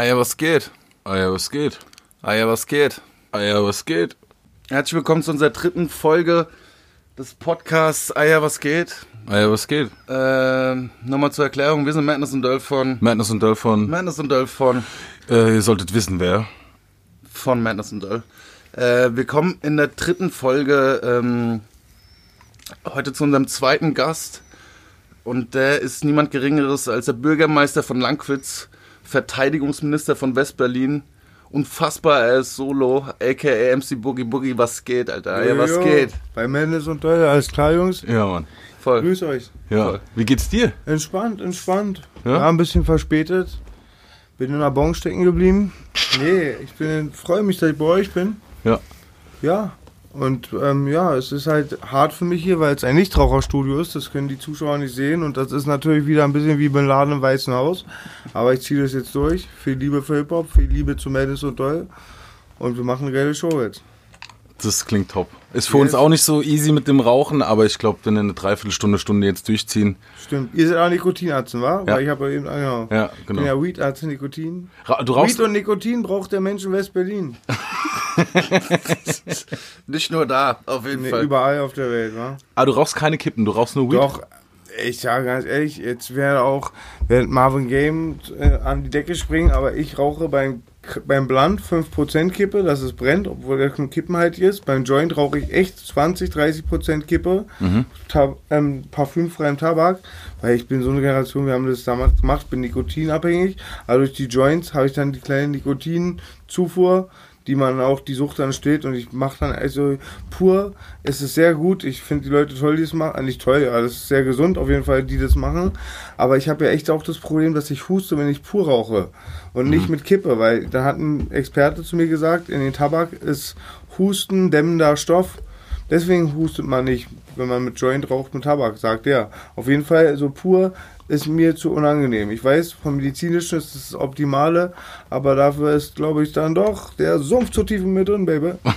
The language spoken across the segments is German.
Ah ja, was geht? Ah ja, was geht? Ah ja, was geht? Ah ja, was geht? Herzlich willkommen zu unserer dritten Folge des Podcasts Ah ja, was geht? Ah ja, was geht? Ähm, nochmal zur Erklärung, wir sind Madness und Dolph von... Madness und Döll von. Madness und Dolph von... Äh, ihr solltet wissen, wer. Von Madness und Dolph. Äh, wir kommen in der dritten Folge ähm, heute zu unserem zweiten Gast. Und der ist niemand Geringeres als der Bürgermeister von Langwitz, Verteidigungsminister von Westberlin. Unfassbar, er ist Solo, aka MC Boogie Boogie. Was geht, Alter? Ja, was Jo, geht? Bei Mendes und Doll, alles klar, Jungs? Ja, Mann. Voll. Grüß euch. Ja. Voll. Wie geht's dir? Entspannt, entspannt. Ja? Ja, ein bisschen verspätet. Bin in der Bon stecken geblieben. Nee, ich bin, freue mich, dass ich bei euch bin. Ja. Ja. Und ähm, ja, es ist halt hart für mich hier, weil es ein Nichtraucherstudio ist. Das können die Zuschauer nicht sehen. Und das ist natürlich wieder ein bisschen wie Bin Laden im Weißen Haus. Aber ich ziehe das jetzt durch. Viel Liebe für Hip-Hop, viel Liebe zu Mendes und Doll. Und wir machen eine geile Show jetzt. Das klingt top. Ist für uns Yes. auch nicht so easy mit dem Rauchen, aber ich glaube, wenn wir eine Dreiviertelstunde, Stunde jetzt durchziehen. Stimmt. Ihr seid auch Nikotinarzen, wa? Ja. Weil ich habe ja eben, genau. Ja, Ich bin genau. ja Weed-Arzt, Nikotin. Ra du rauchst. Weed und Nikotin braucht der Mensch in West-Berlin. Nicht nur da, auf jeden Nee, Fall. überall auf der Welt, wa? Ah, du rauchst keine Kippen, du rauchst nur Weed. Doch, ich sage ganz ehrlich, jetzt wäre auch, während Marvin Game äh, an die Decke springen, aber ich rauche beim, beim Blunt 5% Kippe, dass es brennt, obwohl der schon kippenhaltig ist. Beim Joint rauche ich echt 20, 30% Kippe, Tab ähm, parfümfreiem Tabak, weil ich bin so eine Generation, wir haben das damals gemacht, bin nikotinabhängig, aber durch die Joints habe ich dann die kleine Nikotinzufuhr, die man auch die Sucht dann steht und ich mache dann also pur, es ist sehr gut, ich finde die Leute toll, die es machen, äh, nicht toll, ja, das ist sehr gesund auf jeden Fall, die das machen, aber ich habe ja echt auch das Problem, dass ich huste, wenn ich pur rauche und nicht mit Kippe, weil da hat ein Experte zu mir gesagt, in den Tabak ist Husten dämmender Stoff, deswegen hustet man nicht, wenn man mit Joint raucht mit Tabak, sagt er. Auf jeden Fall so pur ist mir zu unangenehm. Ich weiß, vom medizinischen ist das, das Optimale, aber dafür ist, glaube ich, dann doch der Sumpf zu tief in mir drin, Baby.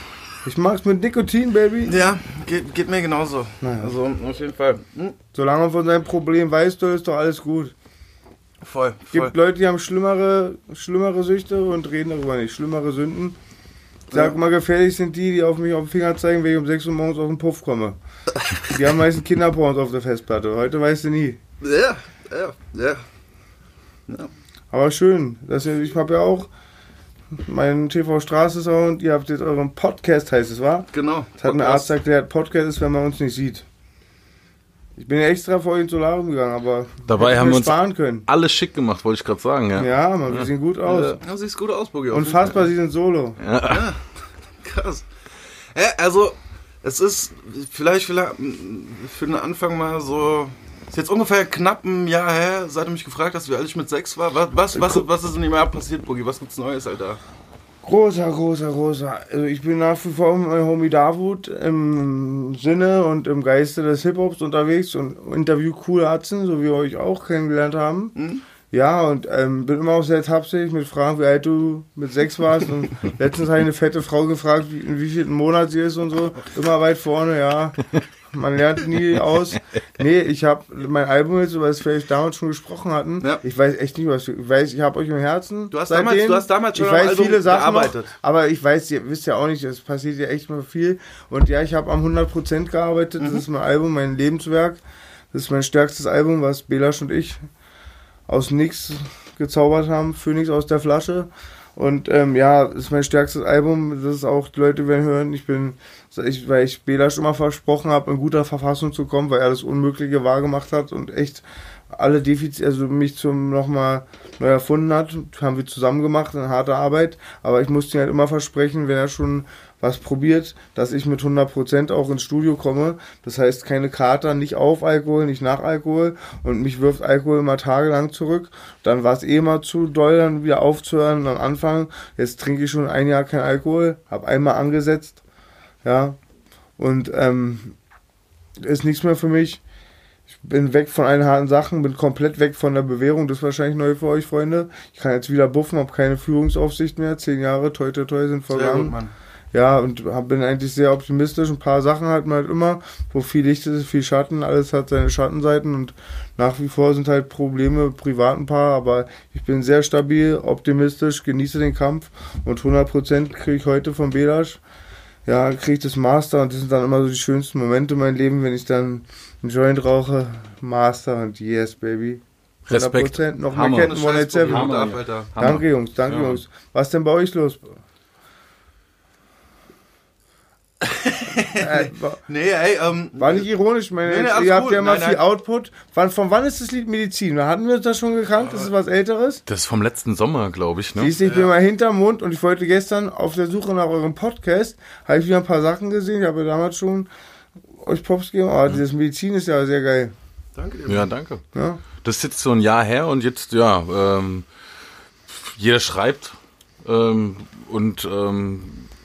Ich mag's mit Nikotin, Baby. Ja, geht, geht mir genauso. Naja. Also auf jeden Fall. Hm, Solange man von seinem Problem weiß, du, ist doch alles gut. voll, voll. Gibt Leute, die haben schlimmere, schlimmere Süchte und reden darüber nicht. Schlimmere Sünden. Ich sag mal, gefährlich sind die, die auf mich auf den Finger zeigen, wenn ich um 6 Uhr morgens aus dem Puff komme. Die haben meistens Kinderporns auf der Festplatte. Heute weißt du nie. Ja, ja, ja. Aber schön. Ihr, ich habe ja auch meinen TV Straße Sound. Ihr habt jetzt euren Podcast, heißt es, war? Genau. Das hat ein Arzt erklärt, Podcast ist, wenn man uns nicht sieht. Ich bin ja extra vor ins Solarium gegangen, aber Dabei haben wir uns sparen können. alles schick gemacht, wollte ich gerade sagen, ja. Ja, man, wir sehen gut aus. Ja, siehst gut aus, Boogie. Unfassbar, sie sind solo. Fall. Krass. Ja, also, es ist vielleicht, vielleicht für den Anfang mal so. Ist jetzt ungefähr knapp ein Jahr her, seit du mich gefragt hast, wie alt ich mit sechs war. Was, was, was, was ist in dem Jahr passiert, Boogie? Was gibt's Neues, Alter? Großer, großer, großer. Also ich bin nach wie vor mit meinem Homie Davut im Sinne und im Geiste des Hip-Hops unterwegs und interview coole Atzen, so wie wir euch auch kennengelernt haben. Mhm. Ja, und ähm, bin immer auch sehr tapsig mit Fragen, wie alt du mit sechs warst. Und letztens habe ich eine fette Frau gefragt, wie, in wie vielen Monat sie ist und so. Immer weit vorne, ja. Man lernt nie aus. Nee, ich habe mein Album jetzt, über das wir vielleicht damals schon gesprochen hatten. Ja. Ich weiß echt nicht, was ich weiß. Ich habe euch im Herzen. Du hast seitdem. damals- du hast damals schon ich weiß Album viele Sachen gearbeitet. Noch, aber ich weiß, ihr wisst ja auch nicht, es passiert ja echt mal viel. Und ja, ich habe am 100% gearbeitet. Mhm. Das ist mein Album, mein Lebenswerk. Das ist mein stärkstes Album, was Belasch und ich aus nichts gezaubert haben. Phoenix aus der Flasche. Und ähm, ja, ist mein stärkstes Album. Das ist auch, die Leute werden hören, ich bin, ich, weil ich Belasch immer versprochen habe, in guter Verfassung zu kommen, weil er das Unmögliche wahrgemacht hat und echt alle Defizite, also mich zum nochmal neu erfunden hat, haben wir zusammen gemacht, in harter Arbeit. Aber ich musste ihm halt immer versprechen, wenn er schon was probiert, dass ich mit 100% auch ins Studio komme. Das heißt, keine Kater, nicht auf Alkohol, nicht nach Alkohol. Und mich wirft Alkohol immer tagelang zurück. Dann war es eh mal zu doll, dann wieder aufzuhören am Anfang. Jetzt trinke ich schon ein Jahr kein Alkohol, habe einmal angesetzt. Ja. Und ähm, ist nichts mehr für mich. Ich bin weg von allen harten Sachen, bin komplett weg von der Bewährung. Das ist wahrscheinlich neu für euch, Freunde. Ich kann jetzt wieder buffen, habe keine Führungsaufsicht mehr. Zehn Jahre, toi toi toi, sind Sehr gut, vergangen. Mann. Ja, und hab, bin eigentlich sehr optimistisch. Ein paar Sachen hat man halt immer, wo viel Licht ist, viel Schatten, alles hat seine Schattenseiten und nach wie vor sind halt Probleme privat ein paar, aber ich bin sehr stabil, optimistisch, genieße den Kampf und 100% kriege ich heute vom Belasch. Ja, kriege ich das Master und das sind dann immer so die schönsten Momente in meinem Leben, wenn ich dann einen Joint rauche, Master und yes, baby. 100%, Respekt. noch mehr Hammer. Ketten, Ohne Scheiß, 107. Hut Hammer, ab, ja. Alter. Hammer. Danke, Jungs, danke, Ja. Jungs. Was denn bei euch los? Äh, wa- Nee, ey, ähm, war nicht ironisch, meine Nee, nee, ihr habt gut. ja immer Nein, viel nein. Output. Wann, von wann ist das Lied Medizin? Hatten wir das schon gekannt? Das ist was Älteres? Das ist vom letzten Sommer, glaube ich, ne? Siehst du, ich bin mal hinterm Mund und ich wollte gestern auf der Suche nach eurem Podcast, habe ich wieder ein paar Sachen gesehen. Ich habe ja damals schon euch Pops gegeben, aber dieses Medizin ist ja sehr geil. danke dir. Ja, danke. Ja? Das ist jetzt so ein Jahr her und jetzt, ja, ähm, jeder schreibt ähm, und ähm,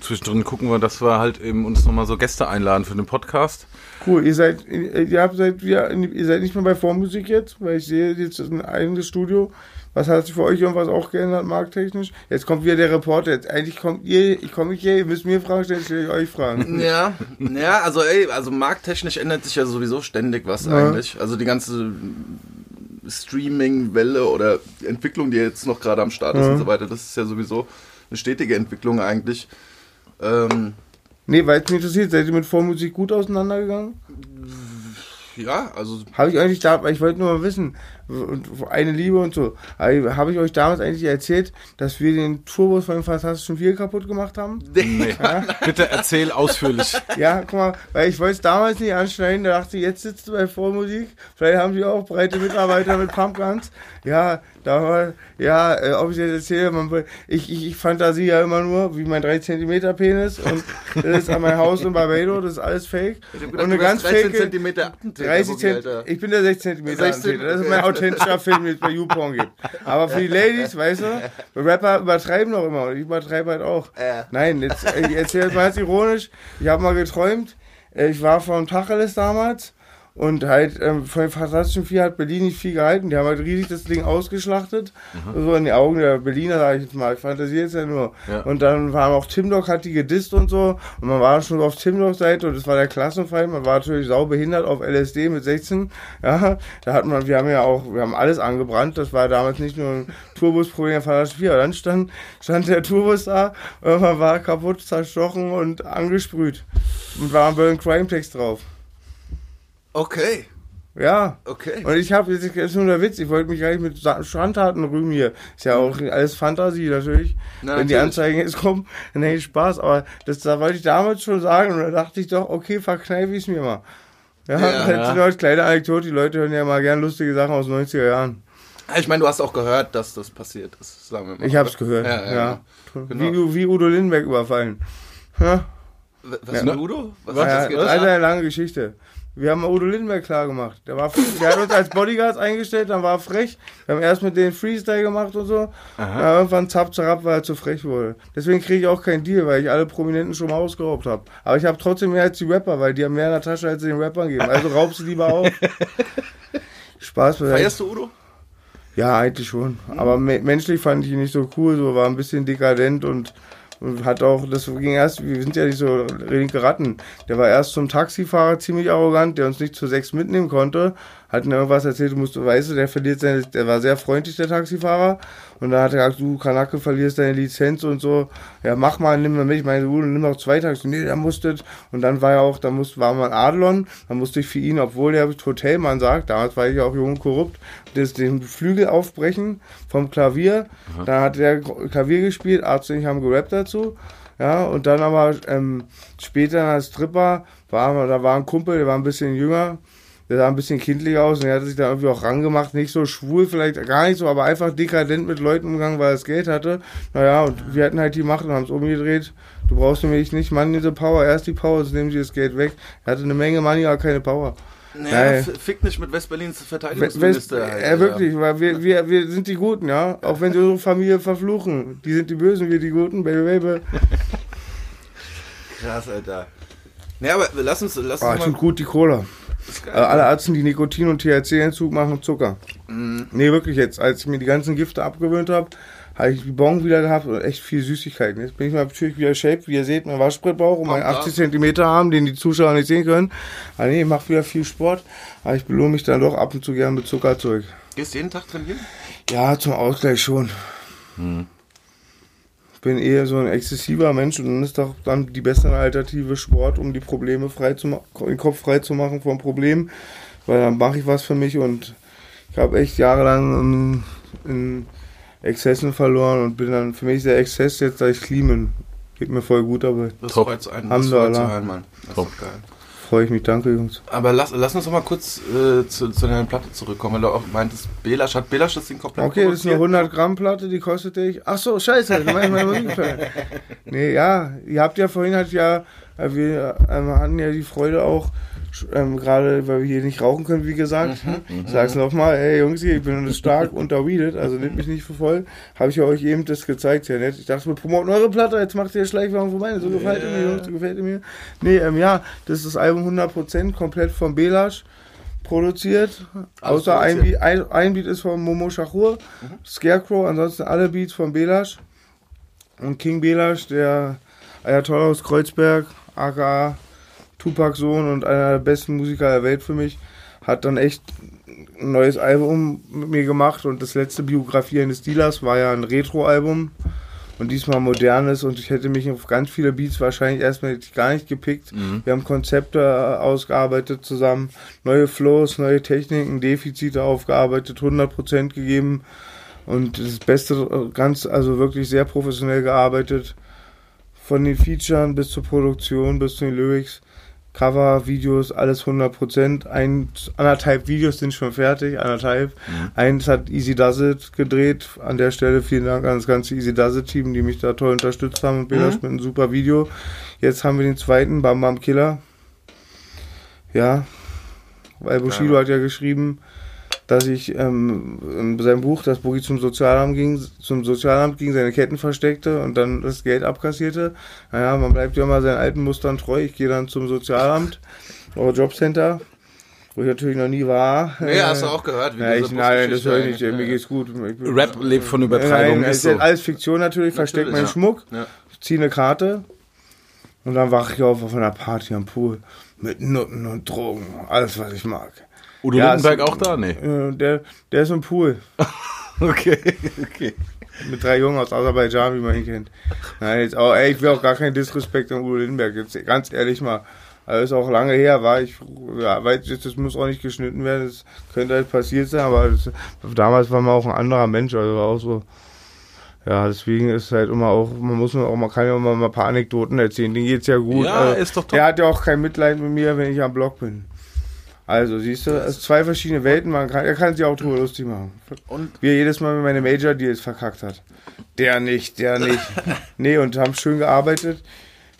zwischendrin gucken wir, dass wir halt eben uns nochmal so Gäste einladen für den Podcast. Cool, ihr seid, ihr habt seit, ihr, ihr seid nicht mehr bei Vormusik jetzt, weil ich sehe jetzt ein eigenes Studio. Was hat sich für euch irgendwas auch geändert, markttechnisch? Jetzt kommt wieder der Reporter. Jetzt eigentlich kommt ihr, ich komme nicht hier, ihr müsst mir Fragen stellen, stelle ich euch Fragen. Ja, ja, also ey, also markttechnisch ändert sich ja sowieso ständig was Ja. eigentlich. Also die ganze Streaming-Welle oder Entwicklung, die jetzt noch gerade am Start ist Ja. und so weiter, das ist ja sowieso eine stetige Entwicklung eigentlich. Ähm, Nee, weil es mich interessiert, seid ihr mit Vormusik gut auseinandergegangen? ja, also Habe ich eigentlich da, ich wollte nur mal wissen, und eine Liebe und so. Habe ich euch damals eigentlich erzählt, dass wir den Tourbus von den Fantastischen Vier kaputt gemacht haben? Nee. Bitte erzähl ausführlich. Ja, guck mal, weil ich wollte es damals nicht anschneiden, da dachte ich, jetzt sitzt du bei Vormusik, vielleicht haben die auch breite Mitarbeiter mit Pumpguns. Ja, da war, ja, äh, ob ich jetzt erzähle, man, will- ich, ich, ich fantasie ja immer nur, wie mein 3 cm Penis und das ist an mein Haus in Barbados, das ist alles fake. Und eine ganz fake, 13 Attentäter, 30 Bobby, Cent, ich bin der 16 cm 16, Das ist mein authentischer Film, den es bei YouPorn gibt. Aber für die Ladies, weißt du, Rapper übertreiben doch immer und ich übertreibe halt auch. Ja. Nein, jetzt, äh, ich erzähle mal jetzt ironisch. Ich habe mal geträumt, äh, ich war vom Tacheles damals und halt ähm, von den Fantastischen Vier hat Berlin nicht viel gehalten. Die haben halt riesig das Ding ausgeschlachtet. So in die Augen der Berliner, sage ich jetzt mal. Ich fantasiere jetzt ja nur. Ja. Und dann waren auch Tim Dog hat die gedisst und so. Und man war schon auf Tim Dogs Seite und das war der Klassenfeind. Man war natürlich sau behindert auf LSD mit 16. Ja, da hat man, wir haben ja auch, wir haben alles angebrannt. Das war damals nicht nur ein Tourbusproblem der Fantastischen Vier. Aber dann stand, stand der Tourbus da, irgendwann war er kaputt, zerstochen und angesprüht. Und war ein Burn Crime Text drauf. Okay, Ja. okay. Und ich habe, jetzt ist nur der Witz, ich wollte mich gar nicht mit Schandtaten rühmen hier. Ist ja auch alles Fantasie natürlich. Na, Wenn die natürlich. Anzeigen jetzt kommen, dann hätte ich Spaß. Aber das da wollte ich damals schon sagen und da dachte ich doch, okay, verkneife ich es mir mal. Ja, Ja. halt kleine Anekdote, die Leute hören ja mal gern lustige Sachen aus den 90er Jahren. Ich meine, du hast auch gehört, dass das passiert ist, sagen wir mal. Ich hab's gehört, Ja, ja, ja. Genau. Wie, wie Udo Lindenberg überfallen. Ja, Was Ja. mit Udo? Was ja, hat das das ist getan? eine lange Geschichte. Wir haben Udo Lindenberg klar gemacht. Der, war, der hat uns als Bodyguards eingestellt, dann war er frech. Wir haben erst mit denen Freestyle gemacht und so. Ja, irgendwann zapp, zapp, weil er zu frech wurde. Deswegen kriege ich auch keinen Deal, weil ich alle Prominenten schon mal ausgeraubt habe. Aber ich habe trotzdem mehr als die Rapper, weil die haben mehr in der Tasche, als sie den Rappern geben. Also raub sie lieber auf. Spaß beiseite. Feierst du Udo? Ja, eigentlich schon. Aber me menschlich fand ich ihn nicht so cool, so war ein bisschen dekadent und, und hat auch, das ging erst, wir sind ja nicht so linke Ratten. Der war erst zum Taxifahrer ziemlich arrogant, der uns nicht zu sechs mitnehmen konnte, hat mir irgendwas erzählt, du musst, weißt du, der verliert seine, der war sehr freundlich, der Taxifahrer. Und dann hat er gesagt, du Kanake verlierst deine Lizenz und so. Ja, mach mal, nimm mal mit. Ich meine, du nimm noch zwei Taxis. Nee, der musste. Und dann war ja auch, da musste, war mal ein Adlon, dann musste ich für ihn, obwohl der Hotelmann sagt, damals war ich ja auch jung und korrupt, das, den Flügel aufbrechen vom Klavier. Dann hat der Klavier gespielt, Arzt und ich haben gerappt dazu. Ja, und dann aber ähm, später als Stripper war, da war ein Kumpel, der war ein bisschen jünger, der sah ein bisschen kindlich aus und er hat sich da irgendwie auch rangemacht, nicht so schwul, vielleicht gar nicht so, aber einfach dekadent mit Leuten umgegangen, weil er das Geld hatte. Naja, und wir hatten halt die Macht und haben es umgedreht. Du brauchst nämlich nicht Money diese Power, erst die Power, sonst nehmen sie das Geld weg. Er hatte eine Menge Money, aber keine Power. Naja, fick nicht mit Westberlins West, Verteidigungsminister. halt, ja, wirklich, weil wir, wir, wir sind die Guten, ja. Auch wenn sie unsere Familie verfluchen. Die sind die Bösen, wir die Guten, baby, baby. Krass, Alter. Naja, aber lass uns, lass Ah, uns tut mal. gut, die Cola. Also alle Ärzte, die Nikotin und THC-Entzug machen, Zucker. Mhm. Nee, wirklich jetzt. Als ich mir die ganzen Gifte abgewöhnt habe, habe ich die Bon wieder gehabt und echt viel Süßigkeiten. Jetzt bin ich mal natürlich wieder shaped, wie ihr seht, mein Waschbrettbauch und meinen 80 Zentimeter Arm, den die Zuschauer nicht sehen können. Aber nee, ich mache wieder viel Sport, aber ich belohne mich dann doch ab und zu gern mit Zuckerzeug. Gehst du jeden Tag trainieren? Ja, zum Ausgleich schon. Ich bin eher so ein exzessiver Mensch und dann ist doch dann die beste Alternative Sport, um die Probleme frei zu machen, den Kopf frei zu machen vom Problem, weil dann mache ich was für mich und ich habe echt jahrelang in, in Exzessen verloren und bin dann für mich der Exzess jetzt, da ich clean bin. Geht mir voll gut, aber Das Top. freut's einen. Das wir freut's einen, Mann. Das Top. ist geil. Freue ich mich. Danke, Jungs. Aber lass, lass uns doch mal kurz äh, zu, zu deiner Platte zurückkommen, weil du auch meintest, Belasch hat Belasch das Ding komplett Okay, das ist eine produziert? 100 Gramm Platte, die kostet ich. Ach so, scheiße, du meinst meine. Nee, ja, ihr habt ja vorhin halt ja, äh, wir ähm, hatten ja die Freude auch, ähm, gerade weil wir hier nicht rauchen können, wie gesagt. Ich sag's nochmal, ey Jungs, ich bin stark unterweedet, also nehmt mich nicht für voll. Habe ich ja euch eben das gezeigt, ja nett. Ich dachte, wir promoten eure Platte, jetzt macht ihr Schleichwagen vorbei. So gefällt ihr mir, Jungs, so gefällt ihr mir. Nee, ähm, ja, das ist das Album 100% komplett von Belasch produziert. Alles Außer ein. Beat- ein, ein Beat ist von Momo Shachur, Scarecrow, ansonsten alle Beats von Belasch. Und King Belasch, der Ayatollah aus Kreuzberg, aka Tupac-Sohn und einer der besten Musiker der Welt für mich, hat dann echt ein neues Album mit mir gemacht und das letzte Biografie eines Dealers war ja ein Retro-Album und diesmal modernes und ich hätte mich auf ganz viele Beats wahrscheinlich erstmal gar nicht gepickt. Wir haben Konzepte äh, ausgearbeitet zusammen, neue Flows, neue Techniken, Defizite aufgearbeitet, 100% gegeben und das Beste äh, ganz, also wirklich sehr professionell gearbeitet. Von den Featuren bis zur Produktion, bis zu den Lyrics, Cover, Videos, alles 100%. Ein, anderthalb Videos sind schon fertig, anderthalb. Eins hat Easy Does It gedreht. An der Stelle vielen Dank an das ganze Easy Does It Team, die mich da toll unterstützt haben und Belasch mit einem super Video. Jetzt haben wir den zweiten, Bam Bam Killer. Ja, weil Bushido hat ja geschrieben, dass ich ähm, in seinem Buch, das Boogie zum Sozialamt ging, zum Sozialamt ging, seine Ketten versteckte und dann das Geld abkassierte. Naja, man bleibt ja immer seinen alten Mustern treu. Ich gehe dann zum Sozialamt oder Jobcenter, wo ich natürlich noch nie war. Nee, hast du auch gehört? wie Ja, ich, nein, das höre ich nicht. eigentlich- Mir geht's gut. Ich bin- Rap lebt von Übertreibung, Nein, ist ist so. ja alles Fiktion natürlich. Versteck Natürlich, meinen ja. Schmuck, Ja. ziehe eine Karte und dann wache ich auf auf einer Party am Pool mit Nutten und Drogen. Alles, was ich mag. Udo Ja, Lindenberg es- auch da? Nee. Äh, Der, der ist im Pool. Okay, okay. Mit drei Jungen aus Aserbaidschan, wie man ihn kennt. Nein, jetzt auch, ey, ich will auch gar keinen Disrespekt an Udo Lindenberg. Jetzt ganz ehrlich mal. Also ist auch lange her, war ich, ja, weil das muss auch nicht geschnitten werden, das könnte halt passiert sein, aber das, damals war man auch ein anderer Mensch, also war auch so, ja, deswegen ist halt immer auch, man muss auch, man kann ja immer mal ein paar Anekdoten erzählen, denen geht's ja gut. Ja, also, ist doch top. Der hat ja auch kein Mitleid mit mir, wenn ich am Block bin. Also, siehst du, es sind zwei verschiedene Welten, man kann, er kann sich auch drüber lustig machen. Und Wie er jedes Mal mit meine Major Deals verkackt hat. Der nicht, der nicht. nee, und haben schön gearbeitet.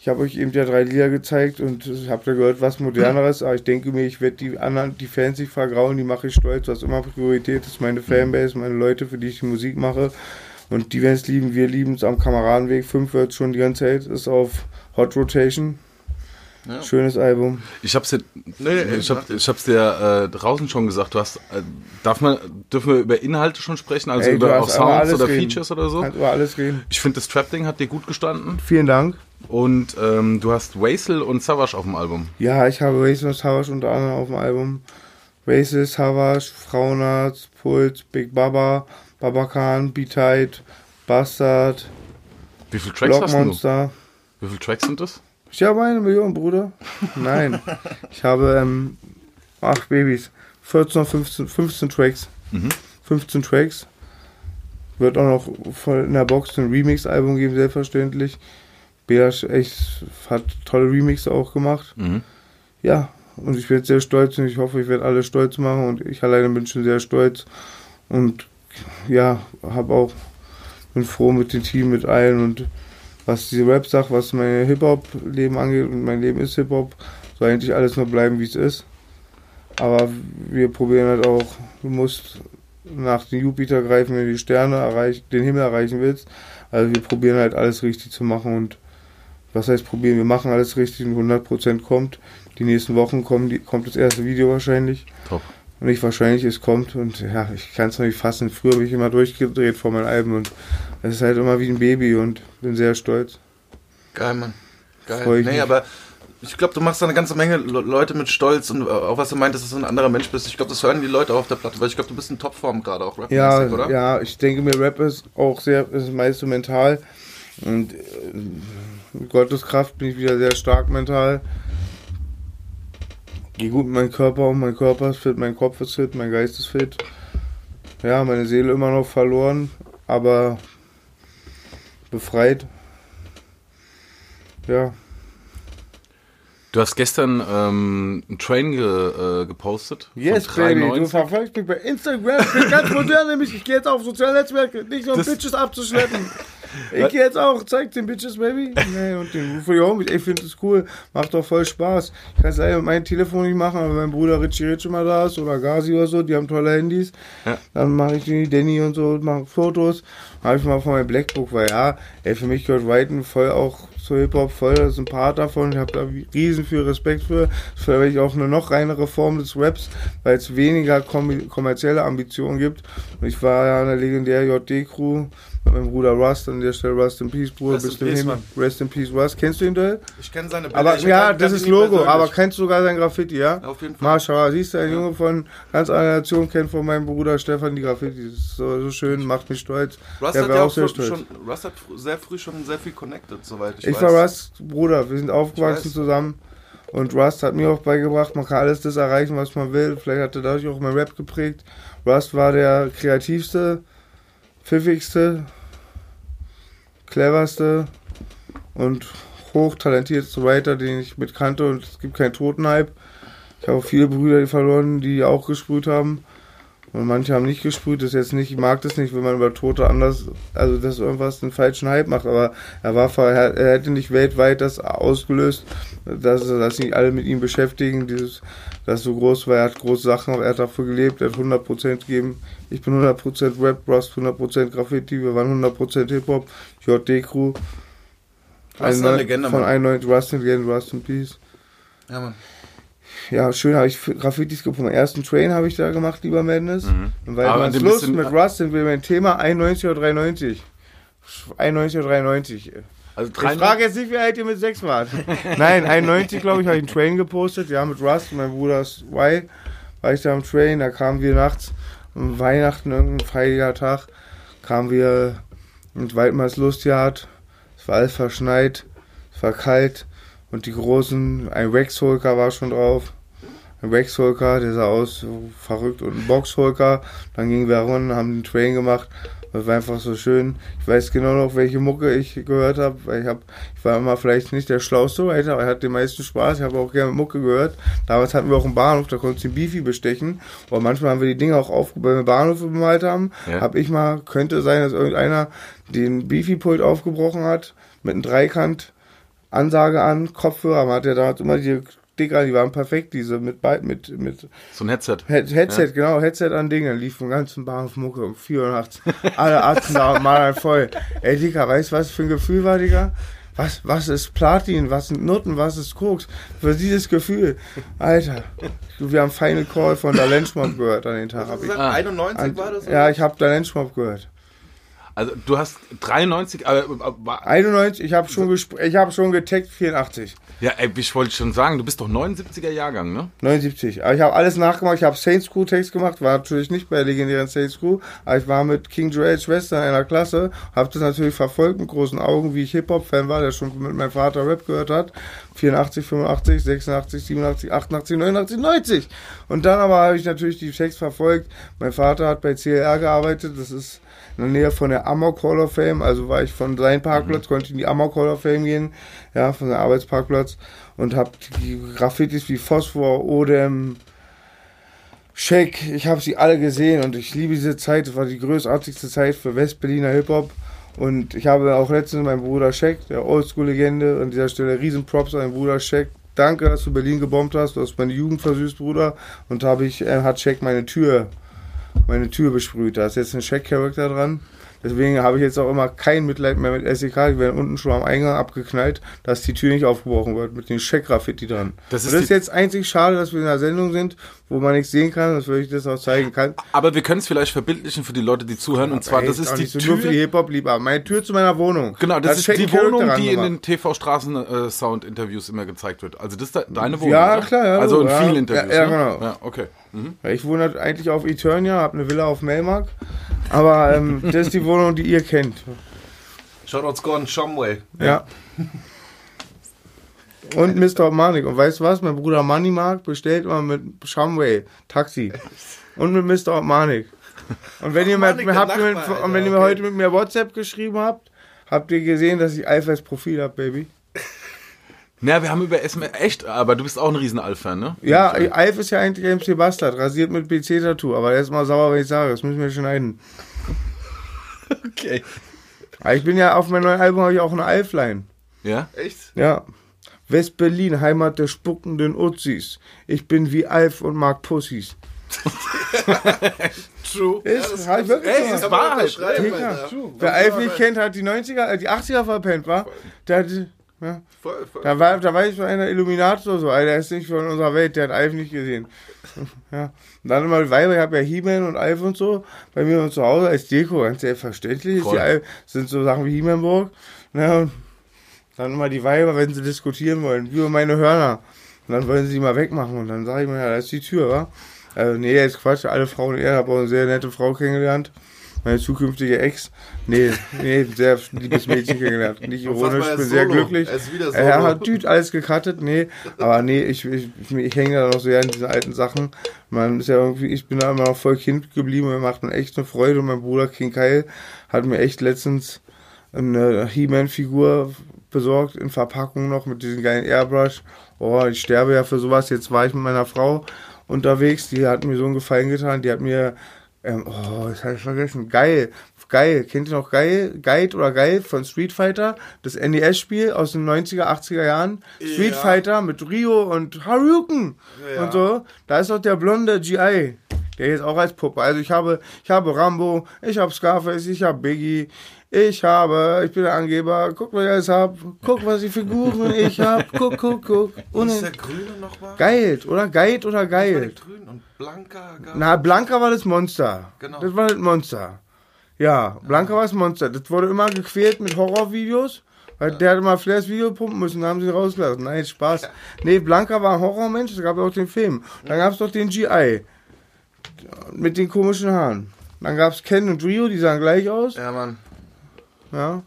Ich habe euch eben ja drei Lieder gezeigt und habt ihr gehört, was moderneres, aber ich denke mir, ich werde die anderen, die Fans nicht vergrauen, die mache ich stolz, was immer Priorität ist, meine Fanbase, meine Leute, für die ich die Musik mache. Und die werden es lieben, wir lieben es am Kameradenweg. Fünf wird schon die ganze Zeit, ist auf Hot Rotation. Ja. Schönes Album. Ich hab's dir, Nee, nee, ich, hab, ich hab's dir äh, draußen schon gesagt. Du hast, äh, darf man, dürfen wir über Inhalte schon sprechen? Also Ey, über auch Sounds oder reden. Features oder so? Kannst über alles reden. Ich finde, das Trap-Ding hat dir gut gestanden. Vielen Dank. Und ähm, du hast Waisel und Savage auf dem Album. Ja, ich habe Racist und Savage unter anderem auf dem Album. Racist, Savage, Frauenarzt, Puls, Big Baba, Babakan, B-Tight, Bastard, Wie viele Tracks hast du? Blockmonster. Wie viele Tracks sind das? Ich habe eine Million, Bruder. Nein. ich habe ähm, acht Babys. 14, 15, 15 Tracks. 15 Tracks. Wird auch noch voll in der Box ein Remix-Album geben, selbstverständlich. Beasch echt hat tolle Remixe auch gemacht. Mhm. Ja, und ich werde sehr stolz und ich hoffe, ich werde alle stolz machen und ich alleine bin schon sehr stolz und ja, habe auch, bin froh mit dem Team, mit allen und was die Rap-Sache, was mein Hip-Hop-Leben angeht und mein Leben ist Hip-Hop, soll eigentlich alles nur bleiben, wie es ist. Aber wir probieren halt auch, du musst nach den Jupiter greifen, wenn du die Sterne erreichen, den Himmel erreichen willst. Also wir probieren halt alles richtig zu machen und was heißt probieren? Wir machen alles richtig und 100% kommt. Die nächsten Wochen kommen die, kommt das erste Video wahrscheinlich. Top. Und nicht wahrscheinlich, es kommt. Und ja, ich kann es noch nicht fassen. Früher habe ich immer durchgedreht vor meinen Alben und es ist halt immer wie ein Baby und bin sehr stolz. Geil, Mann. Geil. Freu ich nee, mich. aber ich glaube, du machst da eine ganze Menge Le- Leute mit Stolz und auch was du meintest, dass du ein anderer Mensch bist. Ich glaube, das hören die Leute auch auf der Platte, weil ich glaube, du bist in Topform gerade auch rap Ja, oder? ja, ich denke mir, Rap ist auch sehr, ist meist so mental. Und äh, mit Gottes Kraft bin ich wieder sehr stark mental. Geh gut mit meinem Körper um, mein Körper ist fit, mein Kopf ist fit, mein Geist ist fit. Ja, meine Seele immer noch verloren, aber befreit. Ja, Du hast gestern ähm, einen Train ge, äh, gepostet. Yes, Baby, 93. du verfolgst mich bei Instagram. Ich bin ganz modern, nämlich ich gehe jetzt auf soziale Netzwerke, nicht nur um Bitches abzuschleppen. Ich gehe jetzt auch, zeig den Bitches, Baby. Nee, und den Ruf die Homies. Ey, Ich finde es cool, macht doch voll Spaß. Ich kann es leider mit meinem Telefon nicht machen, aber mein Bruder Richie Rich mal da ist oder Gazi oder so, die haben tolle Handys. Ja. Dann mache ich die Danny und so, mache Fotos. Habe ich mal von meinem Blackbook, weil ja, ey, für mich gehört Whiten voll auch zu Hip-Hop, voll, das ist ein Part davon. Ich habe da riesen viel Respekt für. Vielleicht auch eine noch reinere Form des Raps, weil es weniger kommi- kommerzielle Ambitionen gibt. Und ich war ja in der legendären JD-Crew mit meinem Bruder Rust, an der Stelle Rust in Peace, Bruder, Rest in bis du hin. Rest in Peace, Rust. Kennst du ihn, Dell? Ich kenne seine Bilder. Aber ich ja, das ist Logo, aber kennst du sogar sein Graffiti, ja? Auf jeden Fall. Marshall, siehst du, ein Junge von ganz einer Nation kennt von meinem Bruder Stefan die Graffiti. Das ist so, so schön, macht mich stolz. Rust Der hat ja auch sehr stolz. schon, Rust hat sehr früh schon sehr viel connected, soweit ich, Ich, weiß. war Rust Bruder, wir sind aufgewachsen zusammen. Und Rust hat mir auch beigebracht, man kann alles das erreichen, was man will. Vielleicht hat er dadurch auch mein Rap geprägt. Rust war der kreativste, pfiffigste, cleverste und hochtalentierteste Writer, den ich mit kannte. Und es gibt keinen Totenhype. Ich habe viele Brüder verloren, die auch gesprüht haben. Und manche haben nicht gesprüht, das ist jetzt nicht, ich mag das nicht, wenn man über Tote anders, also dass irgendwas einen falschen Hype macht, aber er war er, er hätte nicht weltweit das ausgelöst, dass, dass sich alle mit ihm beschäftigen, dieses, das so groß war, er hat große Sachen, er hat dafür gelebt, er hat 100% gegeben, ich bin 100% Rap, Rust 100% Graffiti, wir waren 100% Hip-Hop, Rust ist eine Legende, von Mann. 91, Rust in Legend, Rust in Peace. Ja, Mann. Ja, schön habe ich Graffitis gemacht. Vom ersten Train habe ich da gemacht, lieber Madness. Mhm. Und weil Aber Lust bisschen- mit Rust sind wir beim Thema 91 oder 93. 91 oder 93. Also Ich 93 frage jetzt nicht, wie alt ihr mit 6 wart. Nein, 91, glaube ich, habe ich einen Train gepostet. Ja, mit Rust, mein Bruder Y. War ich da am Train, da kamen wir nachts, um Weihnachten, irgendein feierlicher Tag, kamen wir mit Waldmars Lustjagd. Es war alles verschneit, es war kalt und die großen, ein Rex-Holker war schon drauf. Ein Rex-Holker, der sah aus so verrückt und ein Box-Holker. Dann gingen wir runter, haben den Train gemacht. Das war einfach so schön. Ich weiß genau noch, welche Mucke ich gehört habe, weil ich hab, ich war immer vielleicht nicht der schlauste Writer, aber ich hatte den meisten Spaß. Ich habe auch gerne Mucke gehört. Damals hatten wir auch einen Bahnhof, da konntest du den Beefy bestechen. Aber manchmal haben wir die Dinge auch aufgebaut, wenn wir Bahnhof bemalt haben. Ja. Habe ich mal, könnte sein, dass irgendeiner den Beefy-Pult aufgebrochen hat, mit einem Dreikant, Ansage an, Kopfhörer. Man hat ja damals immer die Dicker, die waren perfekt, diese mit, mit, mit so ein Headset. Head Headset, genau, Headset an Ding, dann lief vom ganzen Bahnhof Mucke um 4 Uhr nachts. Alle Atzen da mal voll. Ey, Digga, weißt du, was für ein Gefühl war, Digga? Was, was ist Platin, was sind Nutten, was ist Koks? Für dieses Gefühl. Alter, du, wir haben Final Call von der Lenschmob gehört an den Tag. Was gesagt? Ah. 91 An, war das? oder? ja, ich habe der Lenschmob gehört. Also du hast 93, aber, aber 91, ich habe schon, ich hab schon getaggt 84. ja, ey, ich wollte schon sagen, du bist doch 79er Jahrgang, ne? 79. Aber ich habe alles nachgemacht. Ich habe Saints Crew Text gemacht. War natürlich nicht bei der legendären Saints Crew. Aber ich war mit King Joel's Schwester in einer Klasse. Habe das natürlich verfolgt mit großen Augen, wie ich Hip-Hop-Fan war, der schon mit meinem Vater Rap gehört hat. 84, 85, 86, 87, 88, 89, 90. Und dann aber habe ich natürlich die Text verfolgt. Mein Vater hat bei CLR gearbeitet. Das ist in der Nähe von der Amok Hall of Fame. Also war ich von seinem Parkplatz, konnte ich in die Amok Hall of Fame gehen. Ja, von seinem Arbeitsparkplatz. Und habe die Graffitis wie Phosphor, Odem, Shake, ich habe sie alle gesehen und ich liebe diese Zeit. Es war die großartigste Zeit für Westberliner Hip-Hop. Und ich habe auch letztens meinen Bruder Shaq, der Oldschool-Legende, an dieser Stelle riesen Props an meinen Bruder Shaq. Danke, dass du Berlin gebombt hast. Du hast meine Jugend versüßt, Bruder. Und habe ich, äh, hat Shaq meine Tür, meine Tür besprüht. Da ist jetzt ein Shaq-Charakter dran. Deswegen habe ich jetzt auch immer kein Mitleid mehr mit SEK. Die werden unten schon am Eingang abgeknallt, dass die Tür nicht aufgebrochen wird mit den Check-Graffiti dran. Das Das ist das ist jetzt einzig schade, dass wir in einer Sendung sind, wo man nichts sehen kann, dass ich das auch zeigen kann. Aber wir können es vielleicht verbildlichen für die Leute, die zuhören. Und zwar, das ist die so Tür. nur für die Hip-Hop-Liebhaber. Meine Tür zu meiner Wohnung. Genau, das Da ist die Wohnung, die in den TV-Straßen-Sound-Interviews immer gezeigt wird. Also das ist de- deine Wohnung. Ja, klar, ja, Also in vielen Interviews. Ja, ja, ne? genau. Ja, okay. Mhm. Ich wohne halt eigentlich auf Eternia, habe eine Villa auf Melmark. Aber ähm, das ist die Wohnung, die ihr kennt. Shoutouts Gordon Shumway. Ja. Und Mr. Manik. Und weißt du was? Mein Bruder Moneymark bestellt immer mit Shumway Taxi. Und mit Mr. Manik. Und wenn ihr, Manik, der habt Nachbar, Alter, und wenn ihr mir okay. heute mit mir WhatsApp geschrieben habt, habt ihr gesehen, dass ich Alphas Profil hab, Baby. Na, wir haben über SM echt, aber du bist auch ein riesen Alf-Fan, ne? Ja, Alf ist ja eigentlich MC Bastard, rasiert mit PC-Tattoo. Aber der ist mal sauer, wenn ich sage, das müssen wir schneiden. Okay. Aber ich bin ja auf meinem neuen Album habe ich auch eine Alf-Line. Ja? Echt? Ja. West-Berlin, Heimat der spuckenden Uzis. Ich bin wie Alf und mag Pussys. True. Ist, hab ich wirklich Ey, gemacht. ist Wahrheit. Wer Alf nicht kennt, hat die 90er, äh, die 80er verpennt, war. Der hat, ja, Voll, voll. da war, da war ich bei einer Illuminator so, der ist nicht von unserer Welt, der hat Alf nicht gesehen. Ja. Und dann immer die Weiber, ich habe ja He-Man und Alf und so, bei mir zu Hause als Deko, ganz selbstverständlich. Voll. die Alf, sind so Sachen wie He-Man-Burg. Ja, und dann immer die Weiber, wenn sie diskutieren wollen, wie über meine Hörner. Und dann wollen sie die mal wegmachen. Und dann sage ich mir, ja, da ist die Tür, wa? Also, nee, jetzt Quatsch, alle Frauen eher, habe auch eine sehr nette Frau kennengelernt. Meine zukünftige Ex. Nee, nee, sehr liebes Mädchen kennengelernt. Nicht ironisch, bin sehr solo. glücklich. Er ist wieder Er hat Düt alles gecuttet, nee. Aber nee, ich, ich, ich, ich hänge da noch sehr an diesen alten Sachen. Man ist ja irgendwie, ich bin da immer noch voll Kind geblieben, mir macht mir echt eine Freude. Und mein Bruder King Kyle hat mir echt letztens eine He-Man-Figur besorgt in Verpackung noch mit diesem geilen Airbrush. Oh, ich sterbe ja für sowas. Jetzt war ich mit meiner Frau unterwegs, die hat mir so einen Gefallen getan. Die hat mir, ähm, oh, das habe ich vergessen. Geil, geil. Kennt ihr noch Geil? Guide oder Geil von Street Fighter? Das NES-Spiel aus den 90er, 80er Jahren. Street Ja. Fighter mit Rio und Haruken Ja. und so. Da ist doch der blonde GI. Der jetzt auch als Puppe. Also ich habe, ich habe Rambo, ich habe Scarface, ich habe Biggie, ich habe, ich bin der Angeber, guck, was ich alles hab, guck, was die Figuren ich hab, guck, guck, guck. Wo ist Und der Grüne nochmal? Geilt, oder? Geilt oder Geilt? Grün und Blanca. gab- Na, Blanca war das Monster. Genau. Das war das Monster. Ja, Blanca war das Monster. Das wurde immer gequält mit Horrorvideos. Weil der hat immer Flairs Video pumpen müssen, dann haben sie rausgelassen. Nein, Spaß. Nee, Blanca war ein Horrormensch, es gab auch den Film. Dann gab es doch den GI. Mit den komischen Haaren. Dann gab es Ken und Rio, die sahen gleich aus. Ja, Mann. Ja.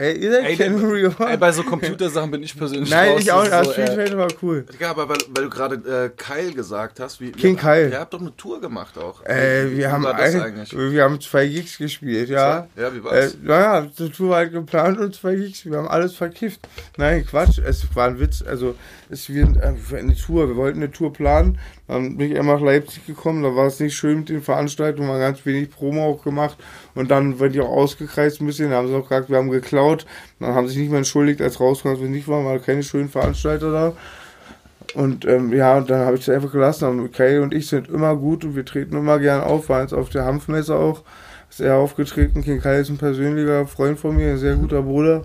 Ey, ihr seid Ey, Ken. Ey, bei so Computersachen bin ich persönlich Nein, raus. ich auch nicht. So, Street äh, Fighter war cool. Ja, aber weil, weil du gerade äh, Kyle gesagt hast. Wie, King ihr, Kyle. Ihr habt doch eine Tour gemacht auch. Äh, Wie wir haben, war das ein, eigentlich? wir haben zwei Gigs gespielt, ja. Ja, wie Äh, war's? naja, die Tour war halt geplant und zwei Gigs. Wir haben alles verkifft. Nein, Quatsch. Es war ein Witz. Also, es wird äh, eine Tour. Wir wollten eine Tour planen. Dann bin ich einmal nach Leipzig gekommen. Da war es nicht schön mit den Veranstaltungen. Wir ganz wenig Promo auch gemacht. Und dann wird die auch ausgekreist ein bisschen. Da haben sie auch gesagt, wir haben geklaut. Dann haben sie sich nicht mehr entschuldigt, als rauskam, dass wir nicht waren, weil keine schönen Veranstalter da. Und ähm, ja, dann habe ich es einfach gelassen. Und Kay und ich sind immer gut und wir treten immer gern auf. Waren jetzt auf der Hanfmesse auch. Ist er aufgetreten. King Kai ist ein persönlicher Freund von mir, ein sehr guter Bruder.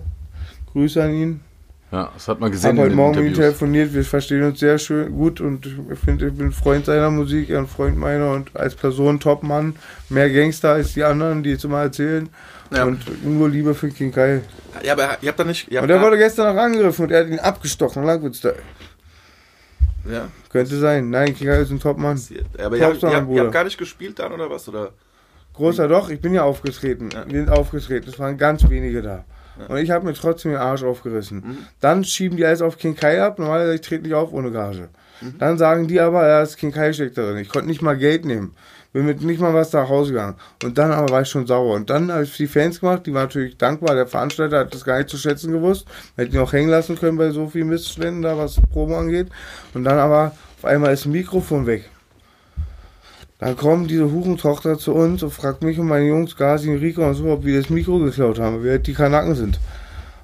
Grüße an ihn. Ja, das hat man Ich gesehen habe heute Morgen mit ihm telefoniert. Wir verstehen uns sehr schön gut und ich finde, ich bin Freund seiner Musik, er ein Freund meiner und als Person Topmann. Mehr Gangster als die anderen, die jetzt immer erzählen. Ja. Und nur Liebe für King Kai. Ja, aber ihr habt da nicht. Habt Und er wurde gestern noch angegriffen und er hat ihn abgestochen, Langwitz-Style. Ja, Könnte sein. Nein, King Kai ist ein Topmann. Aber ihr habt, ihr, habt, ihr habt gar nicht gespielt dann oder was? Oder? Großer doch, ich bin ja aufgetreten. Ja. Wir sind aufgetreten. Es waren ganz wenige da. Und ich habe mir trotzdem den Arsch aufgerissen. Mhm. Dann schieben die alles auf King Kai ab. Normalerweise ich trete nicht auf ohne Gage. Mhm. Dann sagen die aber, ja, das King Kai steckt darin. Ich konnte nicht mal Geld nehmen. Bin mit nicht mal was nach Hause gegangen. Und dann aber war ich schon sauer. Und dann habe ich die Fans gemacht. Die waren natürlich dankbar. Der Veranstalter hat das gar nicht zu schätzen gewusst. Wir hätten ihn auch hängen lassen können bei so vielen Missständen da, was Promo angeht. Und dann aber auf einmal ist ein Mikrofon weg. Dann kommt diese Hurentochter zu uns und fragt mich und meine Jungs, Gazi Rico und so, ob wir das Mikro geklaut haben, wie halt die Kanaken sind.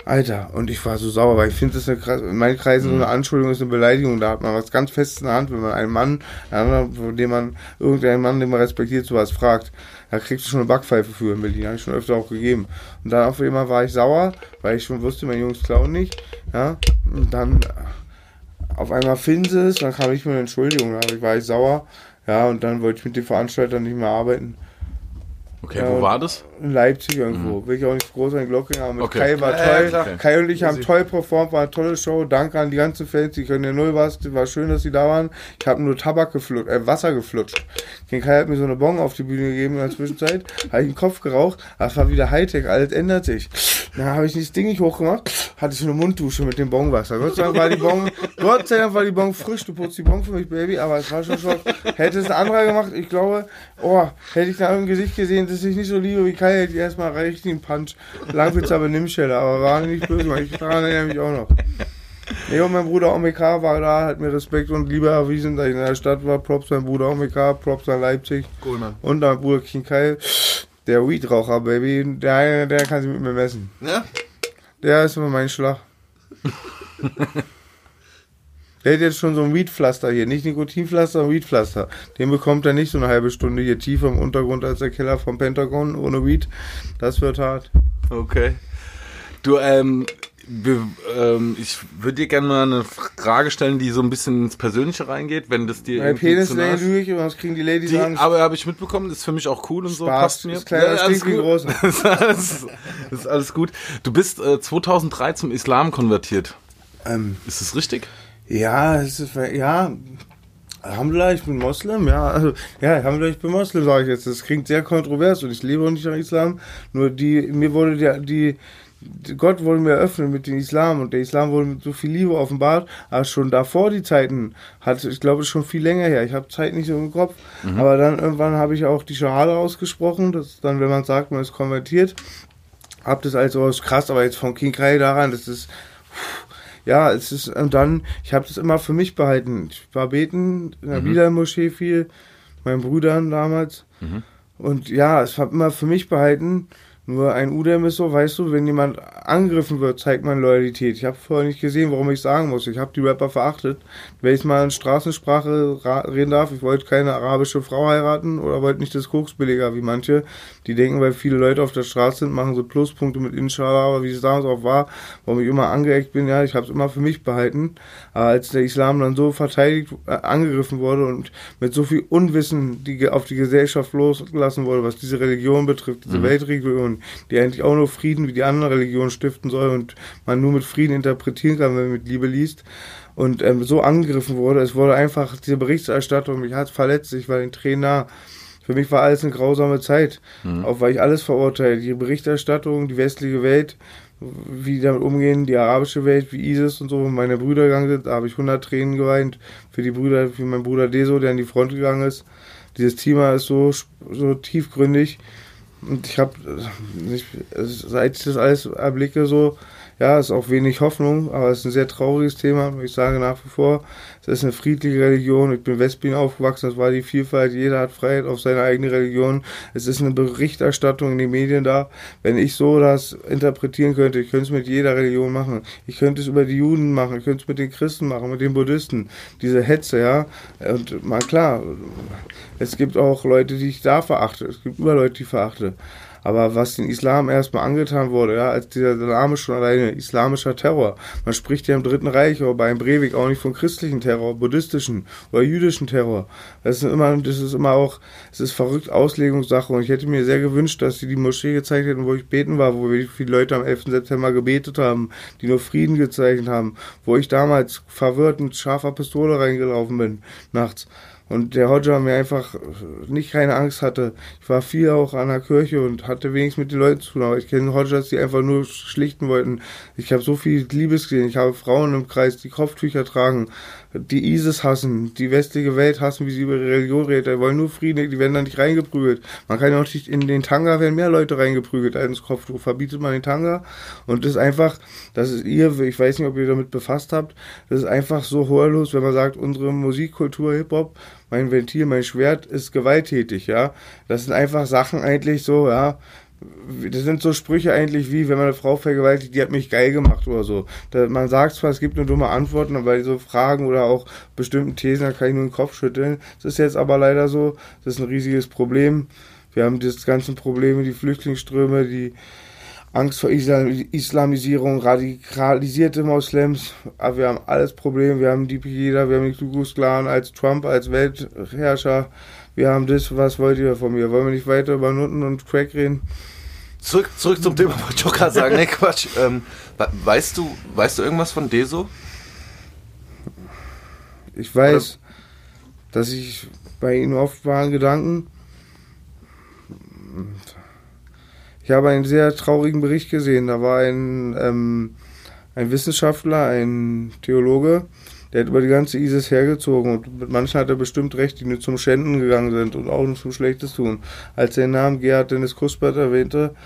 Alter, und ich war so sauer, weil ich finde das eine krass, in meinen Kreisen so eine Mhm. Anschuldigung ist eine Beleidigung. Da hat man was ganz Festes in der Hand, wenn man einen Mann, einen anderen, von dem man, irgendeinen Mann, den man respektiert, sowas fragt. Da kriegst du schon eine Backpfeife für in Berlin. Habe ich schon öfter auch gegeben. Und dann auf einmal war ich sauer, weil ich schon wusste, meine Jungs klauen nicht. Ja, und dann auf einmal finden sie es, dann kam ich mit einer Entschuldigung, da war ich sauer. Ja, und dann wollte ich mit den Veranstaltern nicht mehr arbeiten. Okay, Ja, wo war das? In Leipzig irgendwo. Will ich auch nicht groß an die Glocke haben. Mit Okay. Kai war Ja, ja, toll. klar. Kai und ich haben toll performt, war eine tolle Show. Danke an die ganzen Fans, die können ja null was. War schön, dass sie da waren. Ich habe nur Tabak geflutscht, äh, Wasser geflutscht. Den Kai hat mir so eine Bon auf die Bühne gegeben in der Zwischenzeit. Habe ich den Kopf geraucht. Das war wieder Hightech, alles ändert sich. Dann habe ich das Ding nicht hochgemacht. Hatte ich eine Munddusche mit dem Bonwasser. Gott sei Dank war die Bon, Gott sei Dank war die Bon frisch. Du putzt die Bon für mich, Baby. Aber es war schon Schock. Hätte es ein anderer gemacht, ich glaube, oh, hätte ich da im Gesicht gesehen, dass ich nicht so liebe wie Kai, hätte ich erstmal richtig einen Punch. Langwitz aber Nimmschelle, aber war nicht böse, ich daran erinnere mich auch noch. Nee, und mein Bruder Omeka war da, hat mir Respekt und Liebe erwiesen, da ich in der Stadt war. Props mein Bruder Omeka, Props an Leipzig. Cool, Mann. Und mein Bruder King Kai, der Weedraucher, Baby, der, der kann sich mit mir messen. Ja? Der ist immer mein Schlag. Der hat jetzt schon so ein Weedpflaster hier. Nicht Nikotinpflaster, sondern Weedpflaster. Den bekommt er nicht so eine halbe Stunde hier tiefer im Untergrund als der Keller vom Pentagon ohne Weed. Das wird hart. Okay. Du, ähm, wir, ähm, ich würde dir gerne mal eine Frage stellen, die so ein bisschen ins Persönliche reingeht, wenn das dir Mein irgendwie Penis ist. lüge ich, was kriegen die Ladies Die, Angst? aber habe ich mitbekommen, ist für mich auch cool und so, Spaß. passt mir. Ist kleiner, Ja, alles stinkt wie gut. groß. Das ist, alles, ist alles gut. Du bist äh, 2003 zum Islam konvertiert. Ähm, Ist das richtig? Ja, es ist, ja, Alhamdulillah, ich bin Moslem, ja, also, ja, Alhamdulillah, ich bin Moslem, sage ich jetzt. Das klingt sehr kontrovers und ich lebe auch nicht nach Islam. Nur die, mir wurde der, die, die- Gott wurde mir eröffnet mit dem Islam und der Islam wurde mit so viel Liebe offenbart, aber schon davor die Zeiten hat, ich glaube, schon viel länger her. Ich habe Zeit nicht so im Kopf, aber dann irgendwann habe ich auch die Shahada ausgesprochen, das ist dann, wenn man sagt, man ist konvertiert, hab das also als krass, aber jetzt vom King Kai daran, das ist, ja, es ist, und dann, ich habe das immer für mich behalten. Ich war beten in der Bilal-Moschee viel, meinen Brüdern damals. Und ja, es war immer für mich behalten. Nur ein Udem ist so, weißt du, wenn jemand angegriffen wird, zeigt man Loyalität. Ich habe vorher nicht gesehen, warum ich sagen muss. Ich habe die Rapper verachtet. Wenn ich mal in Straßensprache ra- reden darf, ich wollte keine arabische Frau heiraten oder wollte nicht das Koksbilliger wie manche. Die denken, weil viele Leute auf der Straße sind, machen so Pluspunkte mit Inshallah, aber wie es damals auch war, warum ich immer angeeckt bin, ja, ich habe es immer für mich behalten. Aber als der Islam dann so verteidigt, äh, angegriffen wurde und mit so viel Unwissen die, auf die Gesellschaft losgelassen wurde, was diese Religion betrifft, diese Weltreligion, die eigentlich auch nur Frieden wie die anderen Religionen stiften soll und man nur mit Frieden interpretieren kann, wenn man mit Liebe liest. Und ähm, so angegriffen wurde, es wurde einfach diese Berichterstattung, mich hat verletzt, ich war den Tränen nah. Für mich war alles eine grausame Zeit, auch weil ich alles verurteile. Die Berichterstattung, die westliche Welt, wie die damit umgehen, die arabische Welt, wie ISIS und so, wo meine Brüder gegangen sind, da habe ich 100 Tränen geweint für die Brüder, für meinen Bruder Deso, der an die Front gegangen ist. Dieses Thema ist so, so tiefgründig und ich habe, seit ich das alles erblicke, so, ja, ist auch wenig Hoffnung, aber es ist ein sehr trauriges Thema. Ich sage nach wie vor, es ist eine friedliche Religion. Ich bin in Westberlin aufgewachsen, das war die Vielfalt. Jeder hat Freiheit auf seine eigene Religion. Es ist eine Berichterstattung in den Medien da. Wenn ich so das interpretieren könnte, ich könnte es mit jeder Religion machen. Ich könnte es über die Juden machen, ich könnte es mit den Christen machen, mit den Buddhisten. Diese Hetze, ja. Und mal klar, es gibt auch Leute, die ich da verachte. Es gibt immer Leute, die ich verachte. Aber was den Islam erstmal angetan wurde, ja, als dieser Name schon alleine islamischer Terror. Man spricht ja im Dritten Reich oder beim Breivik auch nicht von christlichen Terror, buddhistischen oder jüdischen Terror. Das ist immer, das ist immer auch, es ist verrückt Auslegungssache und ich hätte mir sehr gewünscht, dass sie die Moschee gezeigt hätten, wo ich beten war, wo viele Leute am 11. September gebetet haben, die nur Frieden gezeichnet haben, wo ich damals verwirrt mit scharfer Pistole reingelaufen bin, nachts. Und der Hodja mir einfach nicht keine Angst hatte. Ich war viel auch an der Kirche und hatte wenigstens mit den Leuten zu tun. Aber ich kenne Hodjas, die einfach nur schlichten wollten. Ich habe so viel Liebes gesehen. Ich habe Frauen im Kreis, die Kopftücher tragen, die ISIS hassen, die westliche Welt hassen, wie sie über ihre Religion redet. Die wollen nur Frieden, die werden da nicht reingeprügelt. Man kann ja auch nicht, in den Tanga werden mehr Leute reingeprügelt als ins Kopftuch. Verbietet man den Tanga. Und das ist einfach, das ist ihr, ich weiß nicht, ob ihr damit befasst habt, das ist einfach so horrorlos, wenn man sagt, unsere Musikkultur, Hip-Hop, mein Ventil, mein Schwert ist gewalttätig, ja. Das sind einfach Sachen eigentlich so, ja. das sind so Sprüche eigentlich wie, wenn man eine Frau vergewaltigt, die hat mich geil gemacht oder so. Da, man sagt zwar, es gibt nur dumme Antworten, aber so Fragen oder auch bestimmten Thesen, da kann ich nur den Kopf schütteln. Das ist jetzt aber leider so, das ist ein riesiges Problem. Wir haben das ganze Probleme, die Flüchtlingsströme, die Angst vor Islamisierung, radikalisierte Moslems, aber wir haben alles Probleme. Wir haben die Pegida, wir haben die Klux Klan als Trump, als Weltherrscher. Wir haben das, was wollt ihr von mir? Wollen wir nicht weiter über Nutten und Crack reden? Zurück, zurück zum Thema, wollte ich auch gerade sagen. Nee, Quatsch. Ähm, weißt, du, weißt du irgendwas von Deso? Ich weiß, Oder? dass ich bei ihm oft waren Gedanken. Ich habe einen sehr traurigen Bericht gesehen. Da war ein, ähm, ein Wissenschaftler, ein Theologe, der hat über die ganze ISIS hergezogen und mit manchen hat er bestimmt recht, die nur zum Schänden gegangen sind und auch nicht zum Schlechtes tun. Als er den Namen Gerhard Dennis Kuspert erwähnte,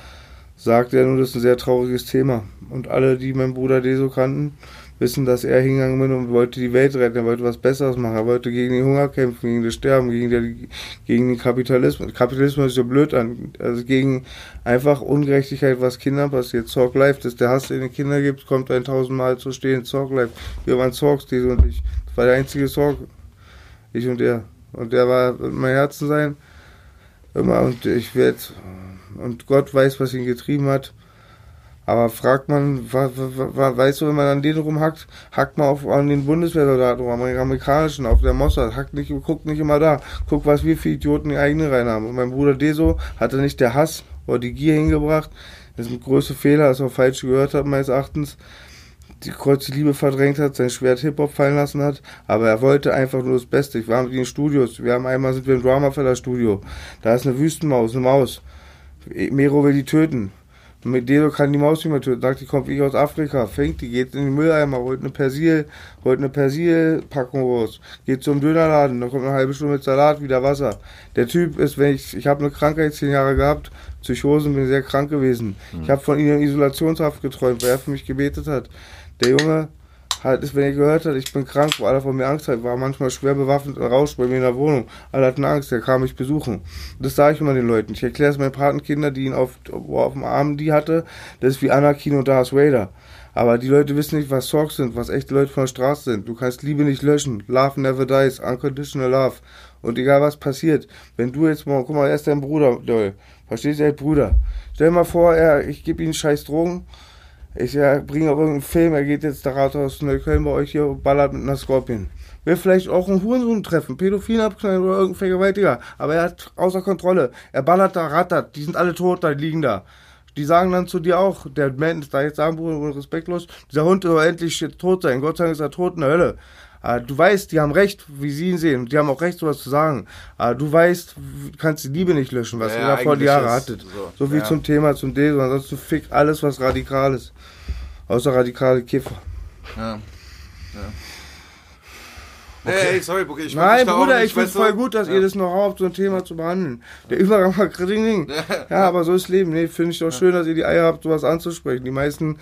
sagte er nur, das ist ein sehr trauriges Thema. Und alle, die meinen Bruder Deso kannten, wissen, dass er hingegangen ist und wollte die Welt retten, er wollte was Besseres machen, er wollte gegen den Hunger kämpfen, gegen das Sterben, gegen, der, gegen den Kapitalismus. Kapitalismus ist so blöd an, also gegen einfach Ungerechtigkeit, was Kindern passiert. Zorg Life, dass der Hass, den den Kindern gibt, kommt ein tausendmal zu stehen. Zorg Life. Wir waren Zorgs, diese und ich. Das war der einzige Zorg. Ich und er. Und der war mein Herzen sein. Immer und ich werde, und Gott weiß, was ihn getrieben hat. Aber fragt man, weißt du, wenn man an den rumhackt, hackt man auf, an den Bundeswehrsoldaten rum, den amerikanischen, auf der Mossad, hackt nicht, guckt nicht immer da, guckt, was wir für Idioten die eigene rein haben. Und mein Bruder Deso hatte nicht der Hass oder die Gier hingebracht. Das ist ein großer Fehler, dass er falsch gehört hat, meines Erachtens. Die kurze Liebe verdrängt hat, sein Schwert Hip-Hop fallen lassen hat, aber er wollte einfach nur das Beste. Ich war mit ihm in Studios. Wir haben einmal sind wir im Dramafeller Studio. Da ist eine Wüstenmaus, eine Maus. Mero will die töten. Mit Dedo kann die Maus nicht mehr töten. Sagt, die kommt wie aus Afrika. Fängt, die geht in den Mülleimer, holt eine Persil, holt eine Persilpackung raus. Geht zum Dönerladen, dann kommt eine halbe Stunde mit Salat, wieder Wasser. Der Typ ist, wenn ich, ich habe eine Krankheit zehn Jahre gehabt, Psychosen, bin sehr krank gewesen. Mhm. Ich habe von ihm Isolationshaft geträumt, weil er für mich gebetet hat. Der Junge halt ist, wenn ihr gehört habt, ich bin krank, wo alle von mir Angst hat, war manchmal schwer bewaffnet und raus bei mir in der Wohnung. Alle hatten Angst, der kam mich besuchen. Das sage ich immer den Leuten. Ich erkläre es meinen Patenkinder, die ihn auf, auf dem Arm die hatte, das ist wie Anakin und Darth Vader. Aber die Leute wissen nicht, was Sorgs sind, was echte Leute von der Straße sind. Du kannst Liebe nicht löschen. Love never dies. Unconditional love. Und egal was passiert, wenn du jetzt mal, guck mal, er ist dein Bruder, Doll. Verstehst du, er ist Bruder. Stell dir mal vor, er, ich gebe ihm scheiß Drogen ich bringe auch irgendeinen Film, er geht jetzt da Rathaus Neukölln bei euch hier und ballert mit einer Scorpion. Will vielleicht auch einen Hurensohn treffen, Pädophilen abknallen oder irgendein Vergewaltiger. Aber er hat außer Kontrolle. Er ballert da, rattert. Die sind alle tot, da liegen da. Die sagen dann zu dir auch, der Mensch, da jetzt sagen, Bruder, respektlos, dieser Hund soll endlich tot sein. Gott sei Dank ist er tot in der Hölle. Aber du weißt, die haben recht, wie sie ihn sehen. Die haben auch recht, sowas zu sagen. Aber du weißt, du kannst die Liebe nicht löschen, was ja, ihr da vor die Jahre hattet. So, so viel ja. zum Thema, zum D. Ansonsten fick alles, was radikal ist. Außer radikale Kiffer. Ja. ja. Okay. Hey, sorry, okay, ich Nein, Bruder, ich finde es voll gut, dass ja. ihr das noch habt, so ein Thema zu behandeln. Der Übergang war Ding. Ja, aber so ist Leben. Nee, finde ich doch schön, dass ihr die Eier habt, sowas anzusprechen. Die meisten,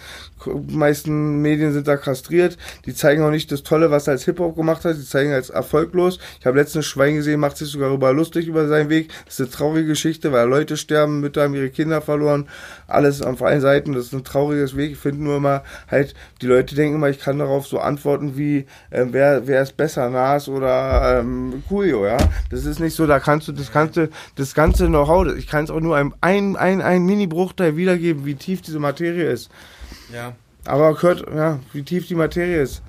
meisten Medien sind da kastriert. Die zeigen auch nicht das Tolle, was er als Hip-Hop gemacht hat. Die zeigen als erfolglos. Ich habe letztens Schwein gesehen, macht sich sogar über lustig über seinen Weg. Das ist eine traurige Geschichte, weil Leute sterben, Mütter haben ihre Kinder verloren. Alles auf allen Seiten. Das ist ein trauriges Weg. Ich finde nur immer halt, die Leute denken immer, ich kann darauf so antworten wie, äh, wer, wer ist besser? Nas oder ähm, Coolio, ja. Das ist nicht so, da kannst du das ganze, das ganze Know-how, ich kann es auch nur ein, ein, ein, ein Mini-Bruchteil wiedergeben, wie tief diese Materie ist. Ja. Aber gehört, ja, wie tief die Materie ist.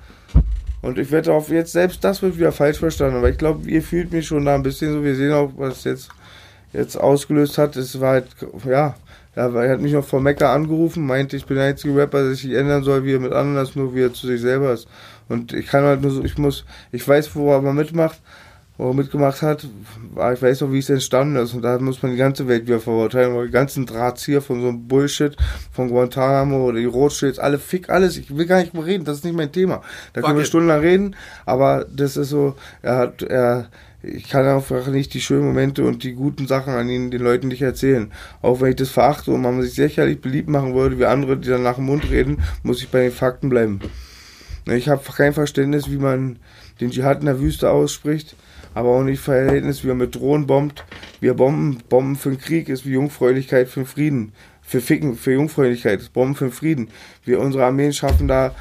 Und ich wette auf jetzt, selbst das wird wieder falsch verstanden, aber ich glaube, ihr fühlt mich schon da ein bisschen so, wir sehen auch, was jetzt, jetzt ausgelöst hat. Es war halt, ja, er hat mich noch vor Mecca angerufen, meinte, ich bin der einzige Rapper, der sich ändern soll, wie er mit anderen ist, nur wie er zu sich selber ist. Und ich kann halt nur so, ich muss, ich weiß, wo er mal mitmacht, wo er mitgemacht hat, ich weiß auch, wie es entstanden ist. Und da muss man die ganze Welt wieder verurteilen, weil die ganzen Drahtzieher von so einem Bullshit, von Guantanamo oder die Rothschilds, alle fick alles. Ich will gar nicht mehr reden, das ist nicht mein Thema. Da Fuck können wir stundenlang reden, aber das ist so, er hat, er, ich kann einfach nicht die schönen Momente und die guten Sachen an ihnen den Leuten nicht erzählen. Auch wenn ich das verachte und man sich sicherlich beliebt machen würde, wie andere, die dann nach dem Mund reden, muss ich bei den Fakten bleiben. Ich habe kein Verständnis, wie man den Dschihad in der Wüste ausspricht, aber auch nicht Verhältnis, wie man mit Drohnen bombt, Wir bomben, Bomben für den Krieg ist wie Jungfräulichkeit für den Frieden. Für Ficken, für Jungfräulichkeit, ist Bomben für den Frieden. Wir, unsere Armeen schaffen da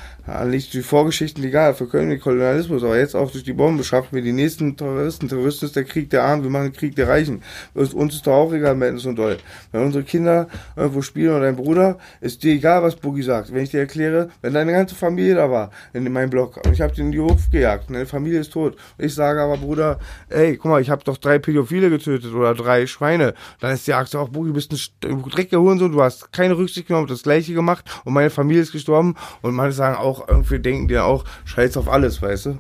nicht die Vorgeschichten egal, für Köln den Kolonialismus, aber jetzt auch durch die Bombe schaffen wir die nächsten Terroristen. Terroristen ist der Krieg der Armen, wir machen den Krieg der Reichen. Uns ist doch auch egal, Madness und Doll. Wenn unsere Kinder irgendwo spielen oder dein Bruder, ist dir egal, was Boogie sagt. Wenn ich dir erkläre, wenn deine ganze Familie da war, in meinem Blog, und ich habe den in die Hof gejagt, deine Familie ist tot. Ich sage aber, Bruder, ey, guck mal, ich habe doch drei Pädophile getötet oder drei Schweine. Dann ist die Achse auch, Boogie, du bist ein dreckiger Hurensohn, du hast keine Rücksicht genommen, das gleiche gemacht und meine Familie ist gestorben und manche sagen auch, irgendwie denken die auch, scheiß auf alles, weißt du?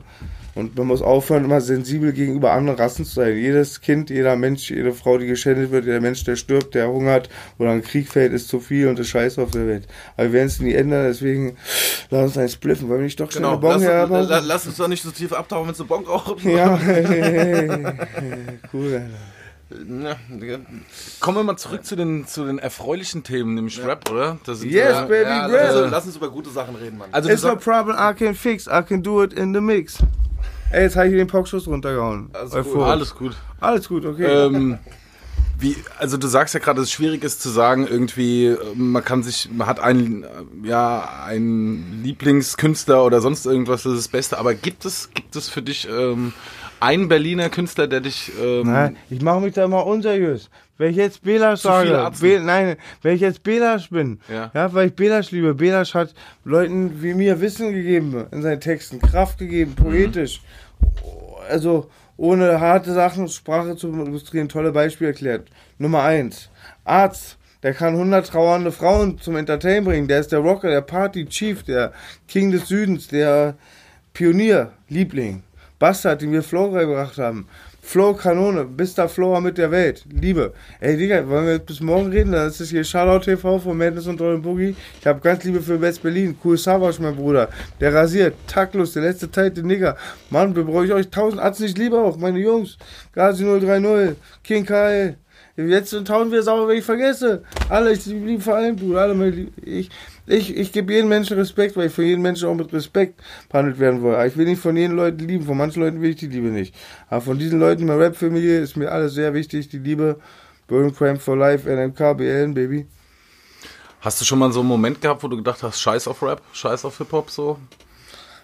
Und man muss aufhören, immer sensibel gegenüber anderen Rassen zu sein. Jedes Kind, jeder Mensch, jede Frau, die geschändet wird, jeder Mensch, der stirbt, der hungert oder ein Krieg fällt, ist zu viel und ist scheiße auf der Welt. Aber wir werden es nie ändern, deswegen lass uns eins spliffen, weil wir nicht doch genau, eine Bon lass, la, lass uns doch nicht so tief abtauchen, wenn du Bon rauchen. Ja, cool, Alter. Kommen wir mal zurück zu den, zu den erfreulichen Themen, nämlich ja. Rap, oder? yes, ja, baby, ja, rap. Also, lass uns über gute Sachen reden, Mann. Also, It's no problem, I can fix, I can do it in the mix. Ey, jetzt habe ich den Pockschuss runtergehauen. Alles gut. Alles gut. Alles gut, okay. Ähm, wie, also du sagst ja gerade, dass es schwierig ist zu sagen, irgendwie, man kann sich, man hat einen, ja, einen Lieblingskünstler oder sonst irgendwas, das ist das Beste, aber gibt es, gibt es für dich ähm, ein Berliner Künstler, der dich. Ähm nein, ich mache mich da mal unseriös. Wenn ich jetzt Belasch sage, Be nein, wenn ich jetzt Belasch bin, ja. ja, weil ich Belasch liebe, Belasch hat Leuten wie mir Wissen gegeben in seinen Texten, Kraft gegeben, poetisch. Mhm. Also ohne harte Sachen, Sprache zu illustrieren, tolle Beispiele erklärt. Nummer eins, Arzt. Der kann 100 trauernde Frauen zum Entertain bringen. Der ist der Rocker, der Party Chief, der King des Südens, der Pionier, Liebling. Bastard, den wir Flo gebracht haben. Flo Kanone, bester Flower mit der Welt. Liebe. Ey, Digga, wollen wir bis morgen reden? Das ist hier Shoutout TV von Madness und Rollen Boogie. Ich habe ganz Liebe für West Berlin. Cool Savage, mein Bruder. Der rasiert. Taktlos, der letzte Teil, der Nigger. Mann, brauche ich euch tausend Arzt nicht lieber auch, meine Jungs. Gazi 030, King Kyle. Jetzt tausend wir sauber, wenn ich vergesse. Alle, ich liebe vor allem, Bruder. Alle, ich, ich, ich gebe jedem Menschen Respekt, weil ich für jeden Menschen auch mit Respekt behandelt werden will. Aber ich will nicht von jeden Leuten lieben, von manchen Leuten will ich die Liebe nicht. Aber von diesen Leuten in meiner Rap-Familie ist mir alles sehr wichtig, die Liebe. Burn Cramp for Life, NMK, BLN, Baby. Hast du schon mal so einen Moment gehabt, wo du gedacht hast, scheiß auf Rap, scheiß auf Hip-Hop so?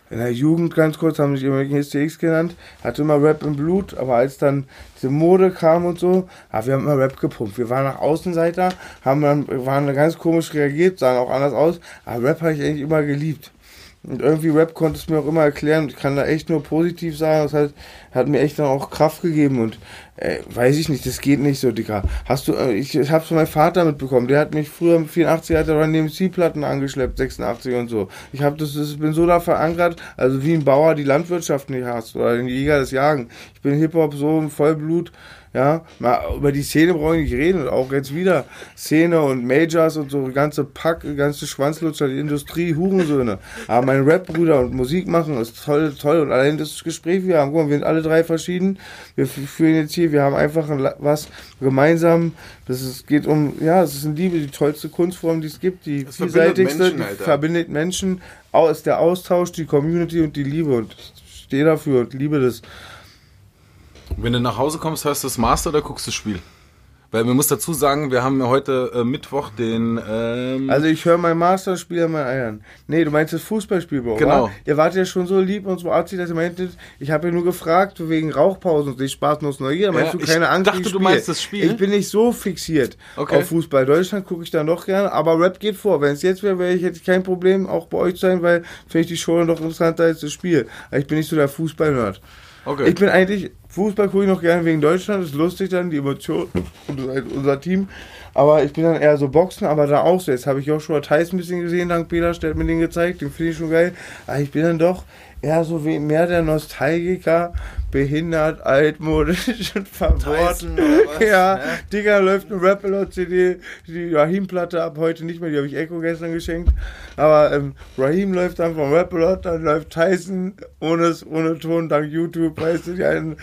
In der Jugend ganz kurz haben sich immer STX genannt, hatte immer Rap im Blut, aber als dann diese Mode kam und so, ja, wir haben immer Rap gepumpt. Wir waren nach Außenseiter, haben dann, waren ganz komisch reagiert, sahen auch anders aus, aber Rap habe ich eigentlich immer geliebt. Und irgendwie Rap konnte es mir auch immer erklären ich kann da echt nur positiv sagen. Das heißt, hat mir echt dann auch Kraft gegeben und äh, weiß ich nicht, das geht nicht so, Digga. Hast du, äh, ich, ich hab's von meinem Vater mitbekommen, der hat mich früher 84 hat er neben C-Platten angeschleppt, 86 und so. Ich hab das, das bin so da verankert, also wie ein Bauer die Landwirtschaft nicht hasst oder ein Jäger das Jagen. Ich bin Hip-Hop so im Vollblut ja, mal über die Szene brauche ich nicht reden. auch jetzt wieder Szene und Majors und so, ganze Pack, ganze Schwanzlutscher, die Industrie, Hurensöhne. Aber mein Rap-Bruder und Musik machen ist toll, toll. Und allein das Gespräch, wir haben, guck mal, wir sind alle drei verschieden. Wir führen jetzt hier, wir haben einfach was gemeinsam. Das ist, geht um, ja, es ist eine Liebe, die tollste Kunstform, die es gibt, die das vielseitigste, Menschen, verbindet Menschen. Auch ist der Austausch, die Community und die Liebe. Und ich stehe dafür und liebe das. Wenn du nach Hause kommst, hörst du das Master oder guckst du das Spiel? Weil man muss dazu sagen, wir haben ja heute äh, Mittwoch den. Ähm also ich höre mein Master und spiele mein Eiern. Nee, du meinst das Fußballspiel, Bro. Genau. Oder? Ihr wart ja schon so lieb und so artig, dass ihr meintet, ich habe ja nur gefragt wegen Rauchpausen und ich Spaß nur Neugier. Meinst ja, du keine Angst? Ich dachte, du meinst das Spiel. Ich bin nicht so fixiert okay. auf Fußball. Deutschland gucke ich da noch gerne, aber Rap geht vor. Wenn es jetzt wäre, wäre ich hätte ich kein Problem auch bei euch sein, weil finde ich die Show noch interessanter als das Spiel. Aber ich bin nicht so der Fußball-Nerd. Okay. Ich bin eigentlich, Fußball gucke ich noch gerne wegen Deutschland, ist lustig dann, die Emotionen und unser Team. Aber ich bin dann eher so Boxen, aber da auch so. Jetzt habe ich Joshua Thais ein bisschen gesehen, dank Peter, stellt mir den gezeigt, den finde ich schon geil. Aber ich bin dann doch eher so wie mehr der Nostalgiker, behindert, altmodisch und verbohrt. Ja, ne? Digga, läuft eine Rap-CD, die Rahim-Platte ab heute nicht mehr, die habe ich Echo gestern geschenkt. Aber ähm, Rahim läuft dann vom rap dann läuft Tyson ohne, ohne Ton, dank YouTube, weißt du, die einen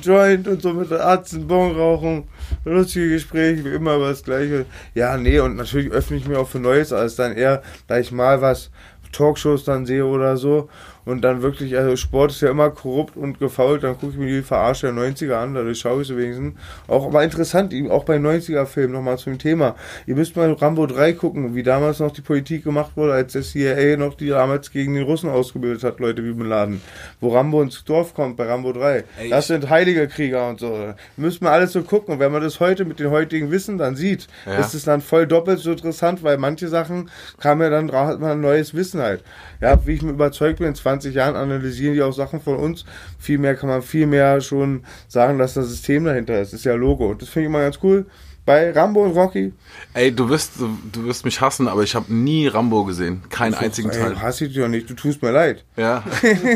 Joint und so mit Arzt Bon rauchen. Lustige Gespräche, wie immer über das Gleiche. Ja, nee, und natürlich öffne ich mir auch für Neues, als dann eher, da ich mal was Talkshows dann sehe oder so. Und dann wirklich, also Sport ist ja immer korrupt und gefault, dann gucke ich mir die Verarsche der 90er an, dadurch schaue ich so wenigstens. Auch aber interessant, auch bei 90er-Filmen nochmal zum Thema. Ihr müsst mal Rambo 3 gucken, wie damals noch die Politik gemacht wurde, als der CIA noch die damals gegen den Russen ausgebildet hat, Leute wie Bin Laden. Wo Rambo ins Dorf kommt bei Rambo 3. Ey, das sind heilige Krieger und so. Müssen wir alles so gucken. Und wenn man das heute mit den heutigen Wissen dann sieht, Ja. ist es dann voll doppelt so interessant, weil manche Sachen kam ja dann, hat man neues Wissen halt. Ja, wie ich mir überzeugt bin, in 20 Jahren analysieren die auch Sachen von uns. Viel mehr kann man viel mehr schon sagen, dass das System dahinter ist. Das ist ja Logo. Und das finde ich immer ganz cool. Bei Rambo und Rocky. Ey, du wirst, du, du wirst mich hassen, aber ich habe nie Rambo gesehen. Keinen einzigen Ey, Teil. hasse ich dich doch nicht, du tust mir leid. Ja.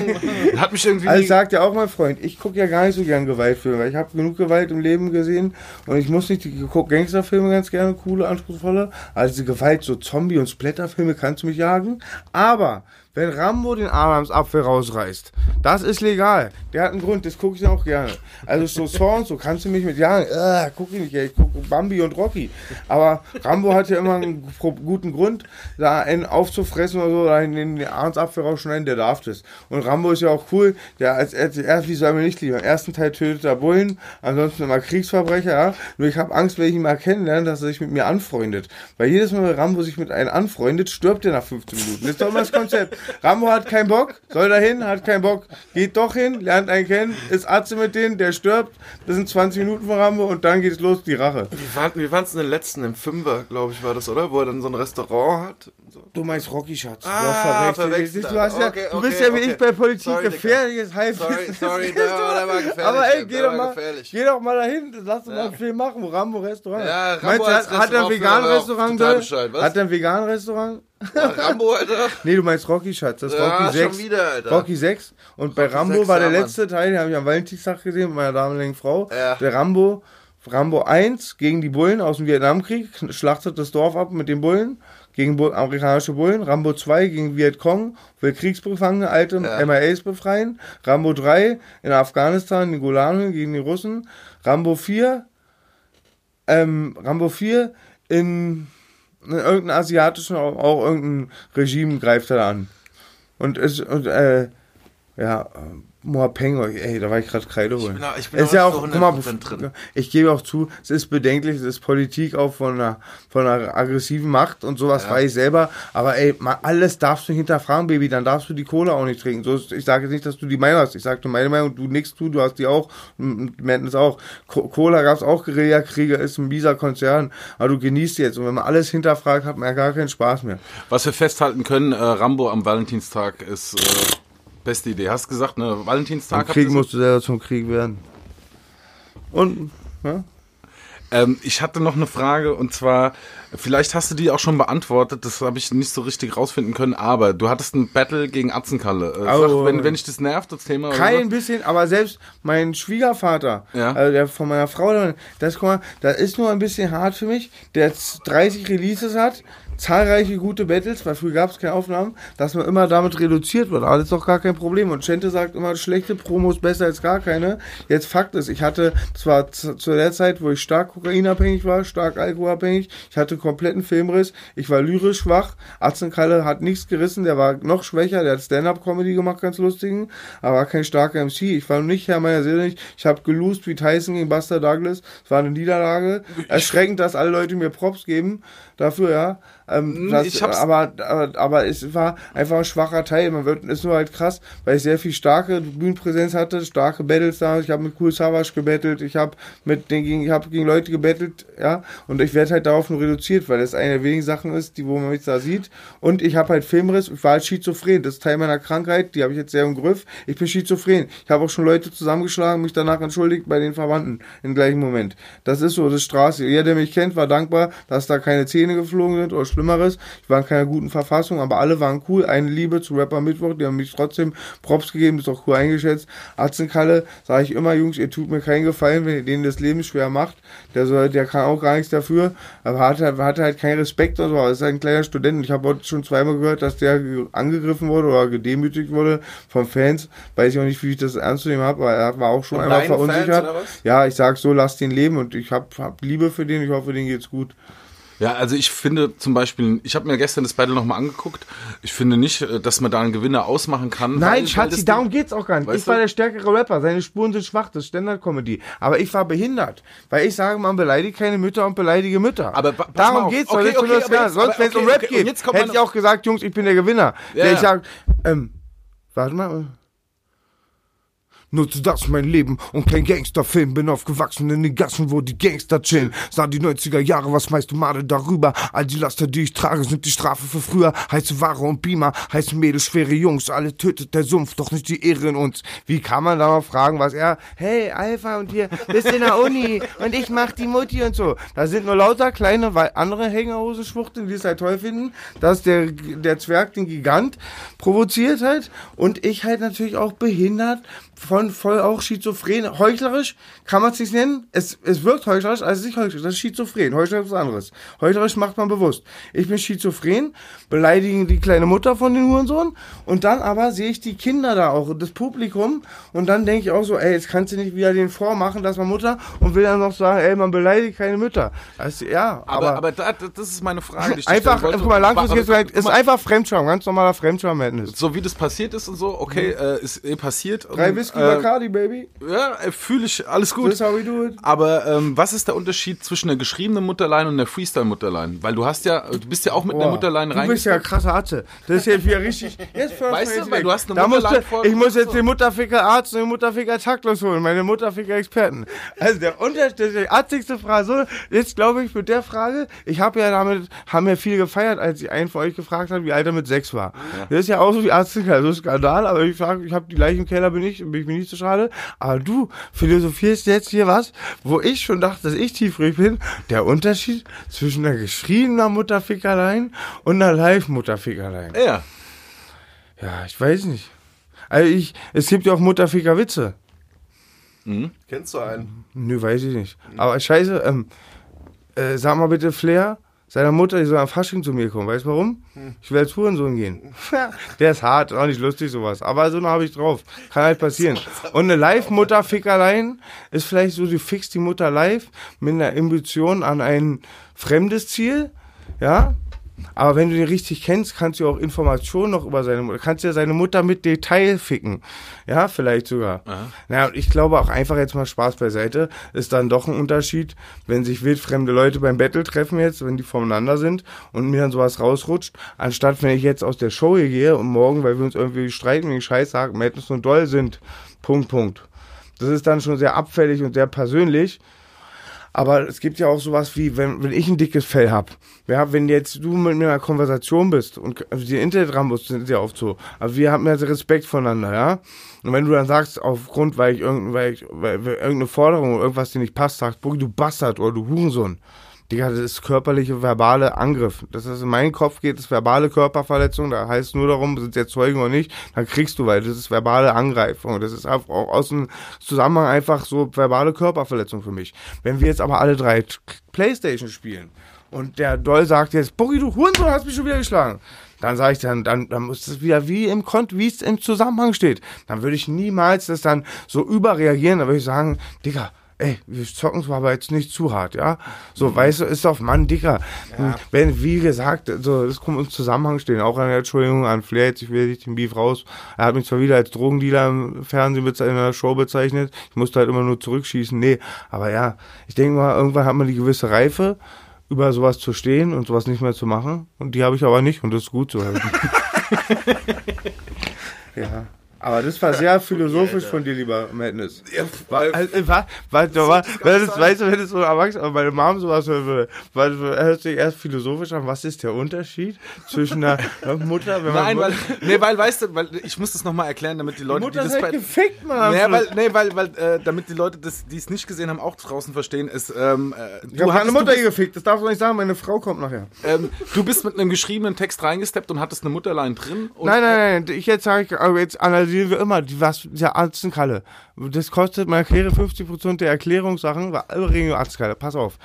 Hat mich irgendwie. Also sagt ja auch mein Freund, ich gucke ja gar nicht so gern Gewaltfilme, weil ich habe genug Gewalt im Leben gesehen und ich muss nicht, ich gucke Gangsterfilme ganz gerne, coole, anspruchsvolle, also Gewalt, so Zombie- und Splatterfilme kannst du mich jagen, aber wenn Rambo den Arm ans Apfel rausreißt, das ist legal. Der hat einen Grund, das gucke ich auch gerne. Also so und so kannst du mich mit jagen, äh, guck ich nicht, ich gucke Bambi und Rocky. Aber Rambo hat ja immer einen guten Grund, da einen aufzufressen oder so, in den Arm ans Apfel rausschneiden, der darf das. Und Rambo ist ja auch cool, der als erst, wie soll man nicht lieben? Im ersten Teil tötet er Bullen, ansonsten immer Kriegsverbrecher, ja. Nur ich habe Angst, wenn ich ihn mal kennenlerne, dass er sich mit mir anfreundet. Weil jedes Mal, wenn Rambo sich mit einem anfreundet, stirbt er nach 15 Minuten. Das ist doch immer das Konzept. Rambo hat keinen Bock, soll dahin, hat keinen Bock, geht doch hin, lernt einen kennen, ist Atze mit denen, der stirbt. Das sind 20 Minuten von Rambo und dann geht's los, die Rache. Wie waren waren's in den letzten, im Fünfer, glaube ich, war das, oder? Wo er dann so ein Restaurant hat. So. Du meinst Rocky Schatz. Ah, du hast verwechselt. Du, hast ja, Okay, du okay, bist ja wie okay. ich bei Politik Sorry, gefährliches Halbwissen. Sorry, sorry, der war- der war gefährlich, Aber ey, geh doch mal, gefährlich. geh doch mal dahin, lass uns mal einen Film machen, wo Rambo Restaurant. Ja, Rambo Meinst du, hat, hat er ein Restaurant veganes für- Restaurant? total Döll? Bescheid, was? Hat er ein veganes Restaurant? Rambo, Alter. Nee, du meinst Rocky Schatz, das ist Ja, Rocky 6. schon wieder, Alter. Rocky 6. Und bei Rocky Rambo 6, war der ja, letzte Teil, den habe ich am Valentinstag gesehen mit meiner damaligen Frau. Der Rambo, Rambo 1 gegen die Bullen aus dem Vietnamkrieg, schlachtet das Dorf ab mit den Bullen, gegen amerikanische Bullen. Rambo 2 gegen Vietcong, will Kriegsbefangene, alte Ja. MIAs befreien. Rambo 3 in Afghanistan, den Golanhöhen gegen die Russen. Rambo 4, ähm, Rambo 4 in, in irgendeinem asiatischen, auch, auch irgendein Regime greift er an. Und es, und, äh, ja, äh, Moapeng, ey, da war ich gerade Kreide holen. bin auch- ich bin ist ja auch, so guck mal, 100% drin. ich gebe auch zu, es ist bedenklich, es ist Politik auch von einer, von einer aggressiven Macht und sowas Ja. weiß ich selber, aber ey, mal alles darfst du hinterfragen, Baby, dann darfst du die Cola auch nicht trinken. So, ist- ich sage jetzt nicht, dass du die Meinung hast, ich sage nur meine Meinung, du nix tu, du hast die auch, und Madness auch. Co Cola gab's auch Guerillakriege, ist ein mieser Konzern, aber du genießt jetzt und wenn man alles hinterfragt, hat man ja gar keinen Spaß mehr. Was wir festhalten können, äh, Rambo am Valentinstag ist äh, beste Idee. Hast gesagt, ne? Valentinstag. Habt Krieg musst du selber zum Krieg werden. Und, ja? Ähm, ich hatte noch eine Frage und zwar, vielleicht hast du die auch schon beantwortet, das habe ich nicht so richtig rausfinden können, aber du hattest ein Battle gegen Atzenkalle. Äh, sag, Oh. wenn, wenn ich das nervt, das Thema. Kein so. bisschen, aber selbst mein Schwiegervater, Ja. also der von meiner Frau, das, guck mal, das ist nur ein bisschen hart für mich, der jetzt 30 Releases hat, zahlreiche gute Battles, weil früher gab es keine Aufnahmen, dass man immer damit reduziert wird. Aber das ist doch gar kein Problem. Und Chente sagt immer, schlechte Promos besser als gar keine. Jetzt Fakt ist, ich hatte, das war zu, der Zeit, wo ich stark kokainabhängig war, stark alkoholabhängig, ich hatte kompletten Filmriss, ich war lyrisch schwach, Atzenkalle hat nichts gerissen, der war noch schwächer, der hat Stand-Up-Comedy gemacht, ganz lustigen, aber kein starker MC. Ich war nicht Herr meiner Seele nicht. Ich habe gelost wie Tyson gegen Buster Douglas. Es war eine Niederlage. Erschreckend, dass alle Leute mir Props geben dafür, ja. Ähm, das, ich hab's- aber, aber, aber es war einfach ein schwacher Teil. Man wird, ist nur halt krass, weil ich sehr viel starke Bühnenpräsenz hatte, starke Battles da. Ich habe mit Cool Savage gebettelt, ich habe mit den gegen, ich habe gegen Leute gebettelt, ja. Und ich werde halt darauf nur reduziert, weil das eine der wenigen Sachen ist, die wo man mich da sieht. Und ich habe halt Filmriss. Ich war halt schizophren. Das ist Teil meiner Krankheit. Die habe ich jetzt sehr im Griff. Ich bin schizophren. Ich habe auch schon Leute zusammengeschlagen, mich danach entschuldigt bei den Verwandten im gleichen Moment. Das ist so, das ist Straße. Jeder, der mich kennt, war dankbar, dass da keine Zähne geflogen sind oder Schlimmeres. Ich war in keiner guten Verfassung, aber alle waren cool. Eine Liebe zu Rapper Mittwoch, die haben mich trotzdem Props gegeben, ist auch cool eingeschätzt. Atzenkalle, sage ich immer, Jungs, ihr tut mir keinen Gefallen, wenn ihr denen das Leben schwer macht. Der soll, der kann auch gar nichts dafür, aber hat, halt- hat halt keinen Respekt oder so. Er ist ein kleiner Student. Ich habe heute schon zweimal gehört, dass der ge- angegriffen wurde oder gedemütigt wurde von Fans. Weiß ich auch nicht, wie ich das ernst zu nehmen habe, aber er war auch schon einmal verunsichert. Ja, ich sag so, lass den leben und ich hab, hab Liebe für den. Ich hoffe, denen geht's gut. Ja, also ich finde zum Beispiel, ich habe mir gestern das Battle nochmal angeguckt. Ich finde nicht, äh, dass man da einen Gewinner ausmachen kann. Nein, Schatzi, darum geht's auch gar nicht. Ich war du? der stärkere Rapper, seine Spuren sind schwach, das ist Standard-Comedy. Aber ich war behindert, weil ich sage, man beleidigt keine Mütter und beleidige Mütter. Aber darum geht's Okay, doch. okay, Okay, jetzt- Sonst, wenn es um Rap geht, hätte ich auch gesagt, Jungs, ich bin der Gewinner. Ja, der ich sag, ähm, warte mal. Nutze das mein Leben und kein Gangsterfilm. Bin aufgewachsen in den Gassen, wo die Gangster chillen. Sah die 90er Jahre, was meinst du Made darüber? All die Laster, die ich trage, sind die Strafe für früher. Heiße Ware und Beamer, heiße Mädels, schwere Jungs. Alle tötet der Sumpf, doch nicht die Ehre in uns. Wie kann man da noch fragen, was er, hey, Alpha und hier, bist in der Uni und ich mach die Mutti und so. Da sind nur lauter kleine, weil andere Hängerhosen-Schwuchteln, die es halt toll finden, dass der, der Zwerg den Gigant provoziert hat und ich halt natürlich auch behindert, von voll auch schizophren, heuchlerisch kann man es nicht nennen. Es, es wirkt heuchlerisch, also nicht heuchlerisch, das ist schizophren. Heuchlerisch ist was anderes. Heuchlerisch macht man bewusst. Ich bin schizophren, beleidigen die kleine Mutter von den Hurensohn und dann aber sehe ich die Kinder da auch, das Publikum und dann denke ich auch so, ey, jetzt kannst du nicht wieder den vormachen, dass man Mutter und will dann noch sagen, ey, man beleidigt keine Mütter. Das, ja, Aber, aber, aber da, das ist meine Frage. die einfach, guck mal, langfristig ist, ist mal, einfach Fremdscham, ganz normaler Fremdscham-Madness. so wie das passiert ist und so, okay, äh, ist eh passiert. Drei Und, Whisky äh, Bacardi, Baby. Ja, äh, fühle ich, alles gut. This is how we do it. Aber ähm, was ist der Unterschied zwischen einer geschriebenen Mutterlein und einer Freestyle-Mutterlein? Weil du hast ja, du bist ja auch mit einer Boah, Mutterlein Du rein. bist ja krasser Atze. Das ist jetzt wieder richtig. Jetzt Weißt du, weil du hast eine da musst Mutterlein du, vor- Ich muss jetzt den Mutterficker Arzt und den Mutterficker taktlos holen. Meine Mutterficker Experten. Also der Unterschied, die atzigste Frage. So, jetzt glaube ich mit der Frage, ich habe ja damit, haben ja viel gefeiert, als ich einen von euch gefragt habe, wie alt er mit sechs war. Das ist ja auch so wie Arztficker, so ein Skandal, aber ich sage, ich habe die Leiche im Keller, bin ich, bin ich mir nicht so schade. Aber du philosophierst jetzt hier was, wo ich schon dachte, dass ich tiefrig bin. Der Unterschied zwischen einer geschriebener Mutterfickerlein und einer Live-Mutterfickerlein. Ja. Ja, ich weiß nicht. Also ich, es gibt ja auch Mutterficker-Witze. Kennst du einen? Nö, weiß ich nicht. Aber scheiße, ähm, äh, sag mal bitte Flair, seiner Mutter, die soll am Fasching zu mir kommen. Weißt du warum? Ich will als Hurensohn gehen. Der ist hart, auch nicht lustig sowas. Aber so eine habe ich drauf. Kann halt passieren. Und eine Live-Mutter-Fickerlein ist vielleicht so, du fixst die Mutter live mit einer Ambition an ein fremdes Ziel. Ja, aber wenn du den richtig kennst, kannst du auch Informationen noch über seine Mutter, kannst ja seine Mutter mit Detail ficken. Ja, vielleicht sogar. Naja, und ich glaube auch einfach jetzt mal Spaß beiseite, ist dann doch ein Unterschied, wenn sich wildfremde Leute beim Battle treffen jetzt, wenn die voneinander sind und mir dann sowas rausrutscht, anstatt wenn ich jetzt aus der Show hier gehe und morgen, weil wir uns irgendwie streiten wegen Scheiß sagen, Madness und Doll sind, Punkt, Punkt. Das ist dann schon sehr abfällig und sehr persönlich. Aber es gibt ja auch sowas wie, wenn, wenn ich ein dickes Fell hab, ja, wenn jetzt du mit mir in einer Konversation bist und also die Internet-Rambos sind ja oft so, aber wir haben ja Respekt voneinander, ja. Und wenn du dann sagst, aufgrund, weil ich, irgendein, weil ich weil, weil irgendeine Forderung oder irgendwas dir nicht passt, sagst, du Bastard oder du Hurensohn. Digga, das ist körperliche, verbale Angriff. Das ist in meinen Kopf geht, das verbale Körperverletzung, da heißt es nur darum, sind jetzt Zeugen oder nicht, dann kriegst du, weil das ist verbale Angreifung. Das ist auch aus dem Zusammenhang einfach so verbale Körperverletzung für mich. Wenn wir jetzt aber alle drei Playstation spielen und der Doll sagt jetzt, Boogie, du Hurensohn, hast mich schon wieder geschlagen. Dann sage ich dann, dann, dann muss das wieder wie im Kont, wie es im Zusammenhang steht. Dann würde ich niemals das dann so überreagieren. Dann würde ich sagen, Digga, ey, wir zocken zwar aber jetzt nicht zu hart, ja. So, weißt du, ist doch, Mann, Dicker. Wenn, wie gesagt, so, das kommt im Zusammenhang stehen. Auch eine Entschuldigung an Flair, jetzt, ich will nicht den Beef raus. Er hat mich zwar wieder als Drogendealer im Fernsehen in der Show bezeichnet. Ich musste halt immer nur zurückschießen. Nee, aber ja, ich denke mal, irgendwann hat man die gewisse Reife, über sowas zu stehen und sowas nicht mehr zu machen. Und die habe ich aber nicht und das ist gut so. Ja. Aber das war sehr philosophisch von dir, lieber Madness. weil, Also, war, war, war, war, wenn das, weißt du, wenn es so erwachsen, aber meine Mom sowas hören würde, weil er hört sich erst philosophisch an, was ist der Unterschied zwischen einer Mutter, wenn man nein, weil, nee, weil, weißt du, weil ich muss das nochmal erklären, damit die Leute, Mutter die das bei, gefickt, Mann. Nee, weil, nee, weil, weil äh, damit die Leute, das, die es nicht gesehen haben, auch draußen verstehen, ist, ähm, äh, ich habe meine Mutter du, hier gefickt, das darfst du nicht sagen, meine Frau kommt nachher. ähm, du bist mit einem geschriebenen Text reingesteppt und hattest eine Mutterlein drin. Nein, nein, nein, ich jetzt sage ich, aber jetzt analysieren wir immer, die, was, der Arztenkalle. Das kostet, man erkläre 50% der Erklärungssachen, war Arznkalle, pass auf.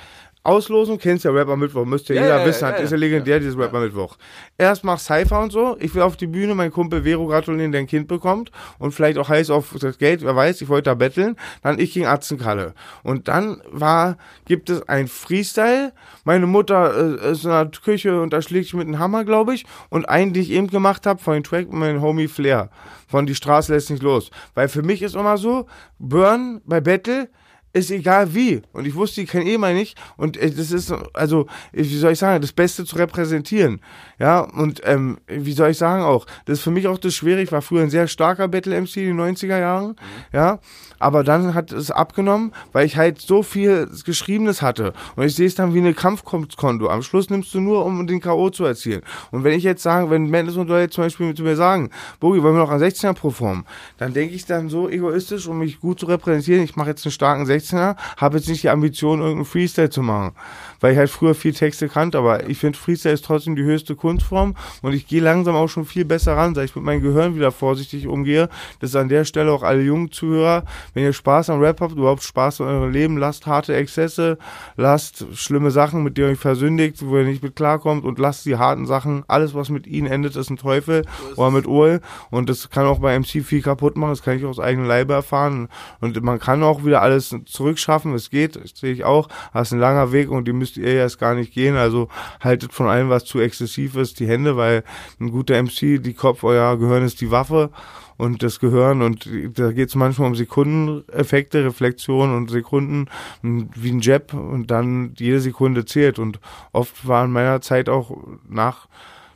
Auslosung, kennst ja Rapper Mittwoch, müsste ja, Ja, jeder ja, wissen, ja, ist ja legendär, dieses Rapper Mittwoch. Erst mach Cypher und so, ich will auf die Bühne, mein Kumpel Vero gratulieren, der ein Kind bekommt und vielleicht auch heiß auf das Geld, wer weiß, ich wollte da betteln, dann ich gegen Atzenkalle. Und dann war, gibt es ein Freestyle, meine Mutter äh, ist in der Küche und da schlägt ich mit einem Hammer, glaube ich, und einen, den ich eben gemacht habe, von den Track meinem Homie Flair, von Die Straße lässt nicht los. Weil für mich ist immer so, Burn bei Battle, ist egal wie. Und ich wusste, die kennen eh mal nicht. Und äh, das ist, also, äh, wie soll ich sagen, das Beste zu repräsentieren. Ja, und ähm, wie soll ich sagen auch, das ist für mich auch das Schwere. Ich war früher ein sehr starker Battle-MC in den 90er Jahren. Ja, aber dann hat es abgenommen, weil ich halt so viel Geschriebenes hatte. Und ich sehe es dann wie eine Kampfkonto. Am Schluss nimmst du nur, um den K.O. zu erzielen. Und wenn ich jetzt sage, wenn Mendes und Leute zum Beispiel zu mir sagen, Bogi, wollen wir noch an 16er performen, dann denke ich dann so egoistisch, um mich gut zu repräsentieren, ich mache jetzt einen starken 16er, habe jetzt nicht die Ambition, irgendeinen Freestyle zu machen. Weil ich halt früher viel Texte kannte, aber ich finde Freestyle ist trotzdem die höchste Kunstform und ich gehe langsam auch schon viel besser ran, seit ich mit meinem Gehirn wieder vorsichtig umgehe. Das ist an der Stelle auch alle jungen Zuhörer, wenn ihr Spaß am Rap habt, überhaupt Spaß an eurem Leben, lasst harte Exzesse, lasst schlimme Sachen, mit denen ihr euch versündigt, wo ihr nicht mit klarkommt und lasst die harten Sachen, alles was mit ihnen endet, ist ein Teufel oder mit Ohl und das kann auch bei MC viel kaputt machen, das kann ich aus eigenem Leibe erfahren und man kann auch wieder alles zurückschaffen, es geht, das sehe ich auch, es ist ein langer Weg und die müsst ihr erst gar nicht gehen, also haltet von allem, was zu exzessiv ist, die Hände, weil ein guter MC, die Kopf, euer Gehirn ist die Waffe und das Gehirn und da geht es manchmal um Sekundeneffekte, Reflexion und Sekunden wie ein Jab und dann jede Sekunde zählt. Und oft war in meiner Zeit auch nach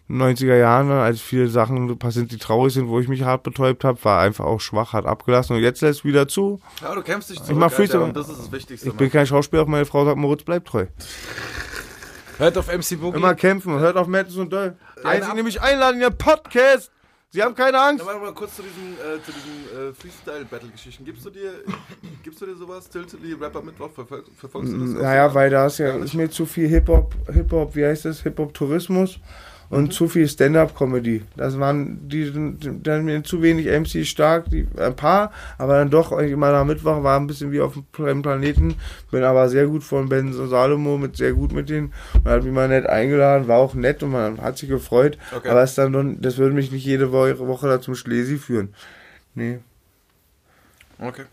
90er Jahren, als viele Sachen passiert, die traurig sind, wo ich mich hart betäubt habe, war einfach auch schwach, hat abgelassen und jetzt lässt wieder zu. Ja, du kämpfst dich Ich zurück, mach Freestyle. Alter, und das ist das Wichtigste. Ich bin kein Schauspieler, auch meine Frau sagt, Moritz bleibt treu. Hört auf MC Boogie. Immer kämpfen, hört auf Madison und Doll. Einzig nämlich einladen in den Podcast. Sie haben keine Angst. Warte mal kurz zu diesen, äh, zu diesen äh, Freestyle-Battle-Geschichten. Gibst du dir, gibst du dir sowas? Tiltily Rapper Mittwoch? Verfol verfolgst du das? Naja, weil da ist ja ist mir zu viel Hip-Hop, Hip-Hop, wie heißt das? Hip-Hop-Tourismus und zu viel Stand-Up-Comedy. Das waren die, dann mir zu wenig MC stark, die, ein paar, aber dann doch immer am Mittwoch war ein bisschen wie auf einem Planeten. Bin aber sehr gut von Ben Salomo mit sehr gut mit denen und hat mich mal nett eingeladen, war auch nett und man hat sich gefreut. Okay. Aber es dann doch, das würde mich nicht jede Woche, da zum Schlesi führen. Nee, Okay.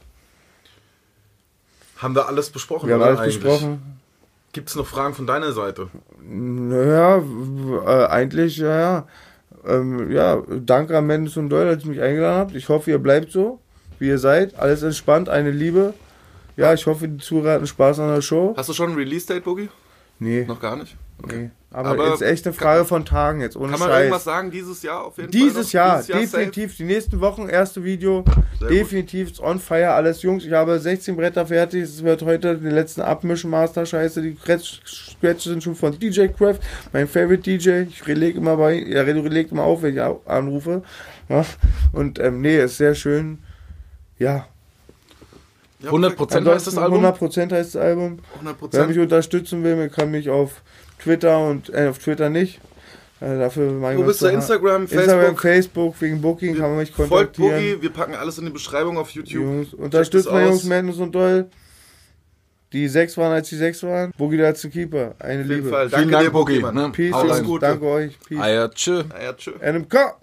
Haben wir alles besprochen? wir haben alles eigentlich? besprochen. Gibt es noch Fragen von deiner Seite? Naja, äh, eigentlich, ja, ja. Ähm, ja, danke an Mendes und Doyle, dass ihr mich eingeladen habt. Ich hoffe, ihr bleibt so, wie ihr seid. Alles entspannt, eine Liebe. Ja, ich hoffe, die Zuhörer hatten Spaß an der Show. Hast du schon ein Release-Date, Boogie? Nee, Noch gar nicht? nee. Aber, Aber jetzt echt eine Frage von Tagen jetzt, ohne Kann man Scheiß. irgendwas sagen dieses Jahr auf jeden Dieses Fall? Jahr, Dieses Jahr safe? definitiv, die nächsten Wochen, erste Video, Sehr definitiv ist on fire, alles Jungs. Ich habe 16 Bretter fertig, es wird heute den letzten Abmischen, Master Scheiße, die Scratches sind schon von DJ Craft, mein Favorite DJ. Ich relege immer bei, er legt immer auf, wenn ich anrufe. Ja. Und ähm, nee, ist sehr schön. Ja, Ja, 100 Prozent heißt das Album? 100% heißt das Album. 100 Wer mich unterstützen will, man kann mich auf Twitter und äh, auf Twitter nicht. Äh, dafür mein Wo bist du? Instagram, Instagram, Facebook? Facebook, wegen Booking kann man mich Folgt kontaktieren. Boogie, wir packen alles in die Beschreibung auf YouTube. Jungs, unterstützt mal. Jungs, Madness und Doll. Die sechs waren, als die sechs waren. Boogie der letzte Keeper. Eine Auf jeden Liebe. Fall. Vielen Danke Dank, dir, Boogie. Ne? Peace, Hau Jungs. Danke euch. Peace. Ja, tschö. Ja, tschö. NMK.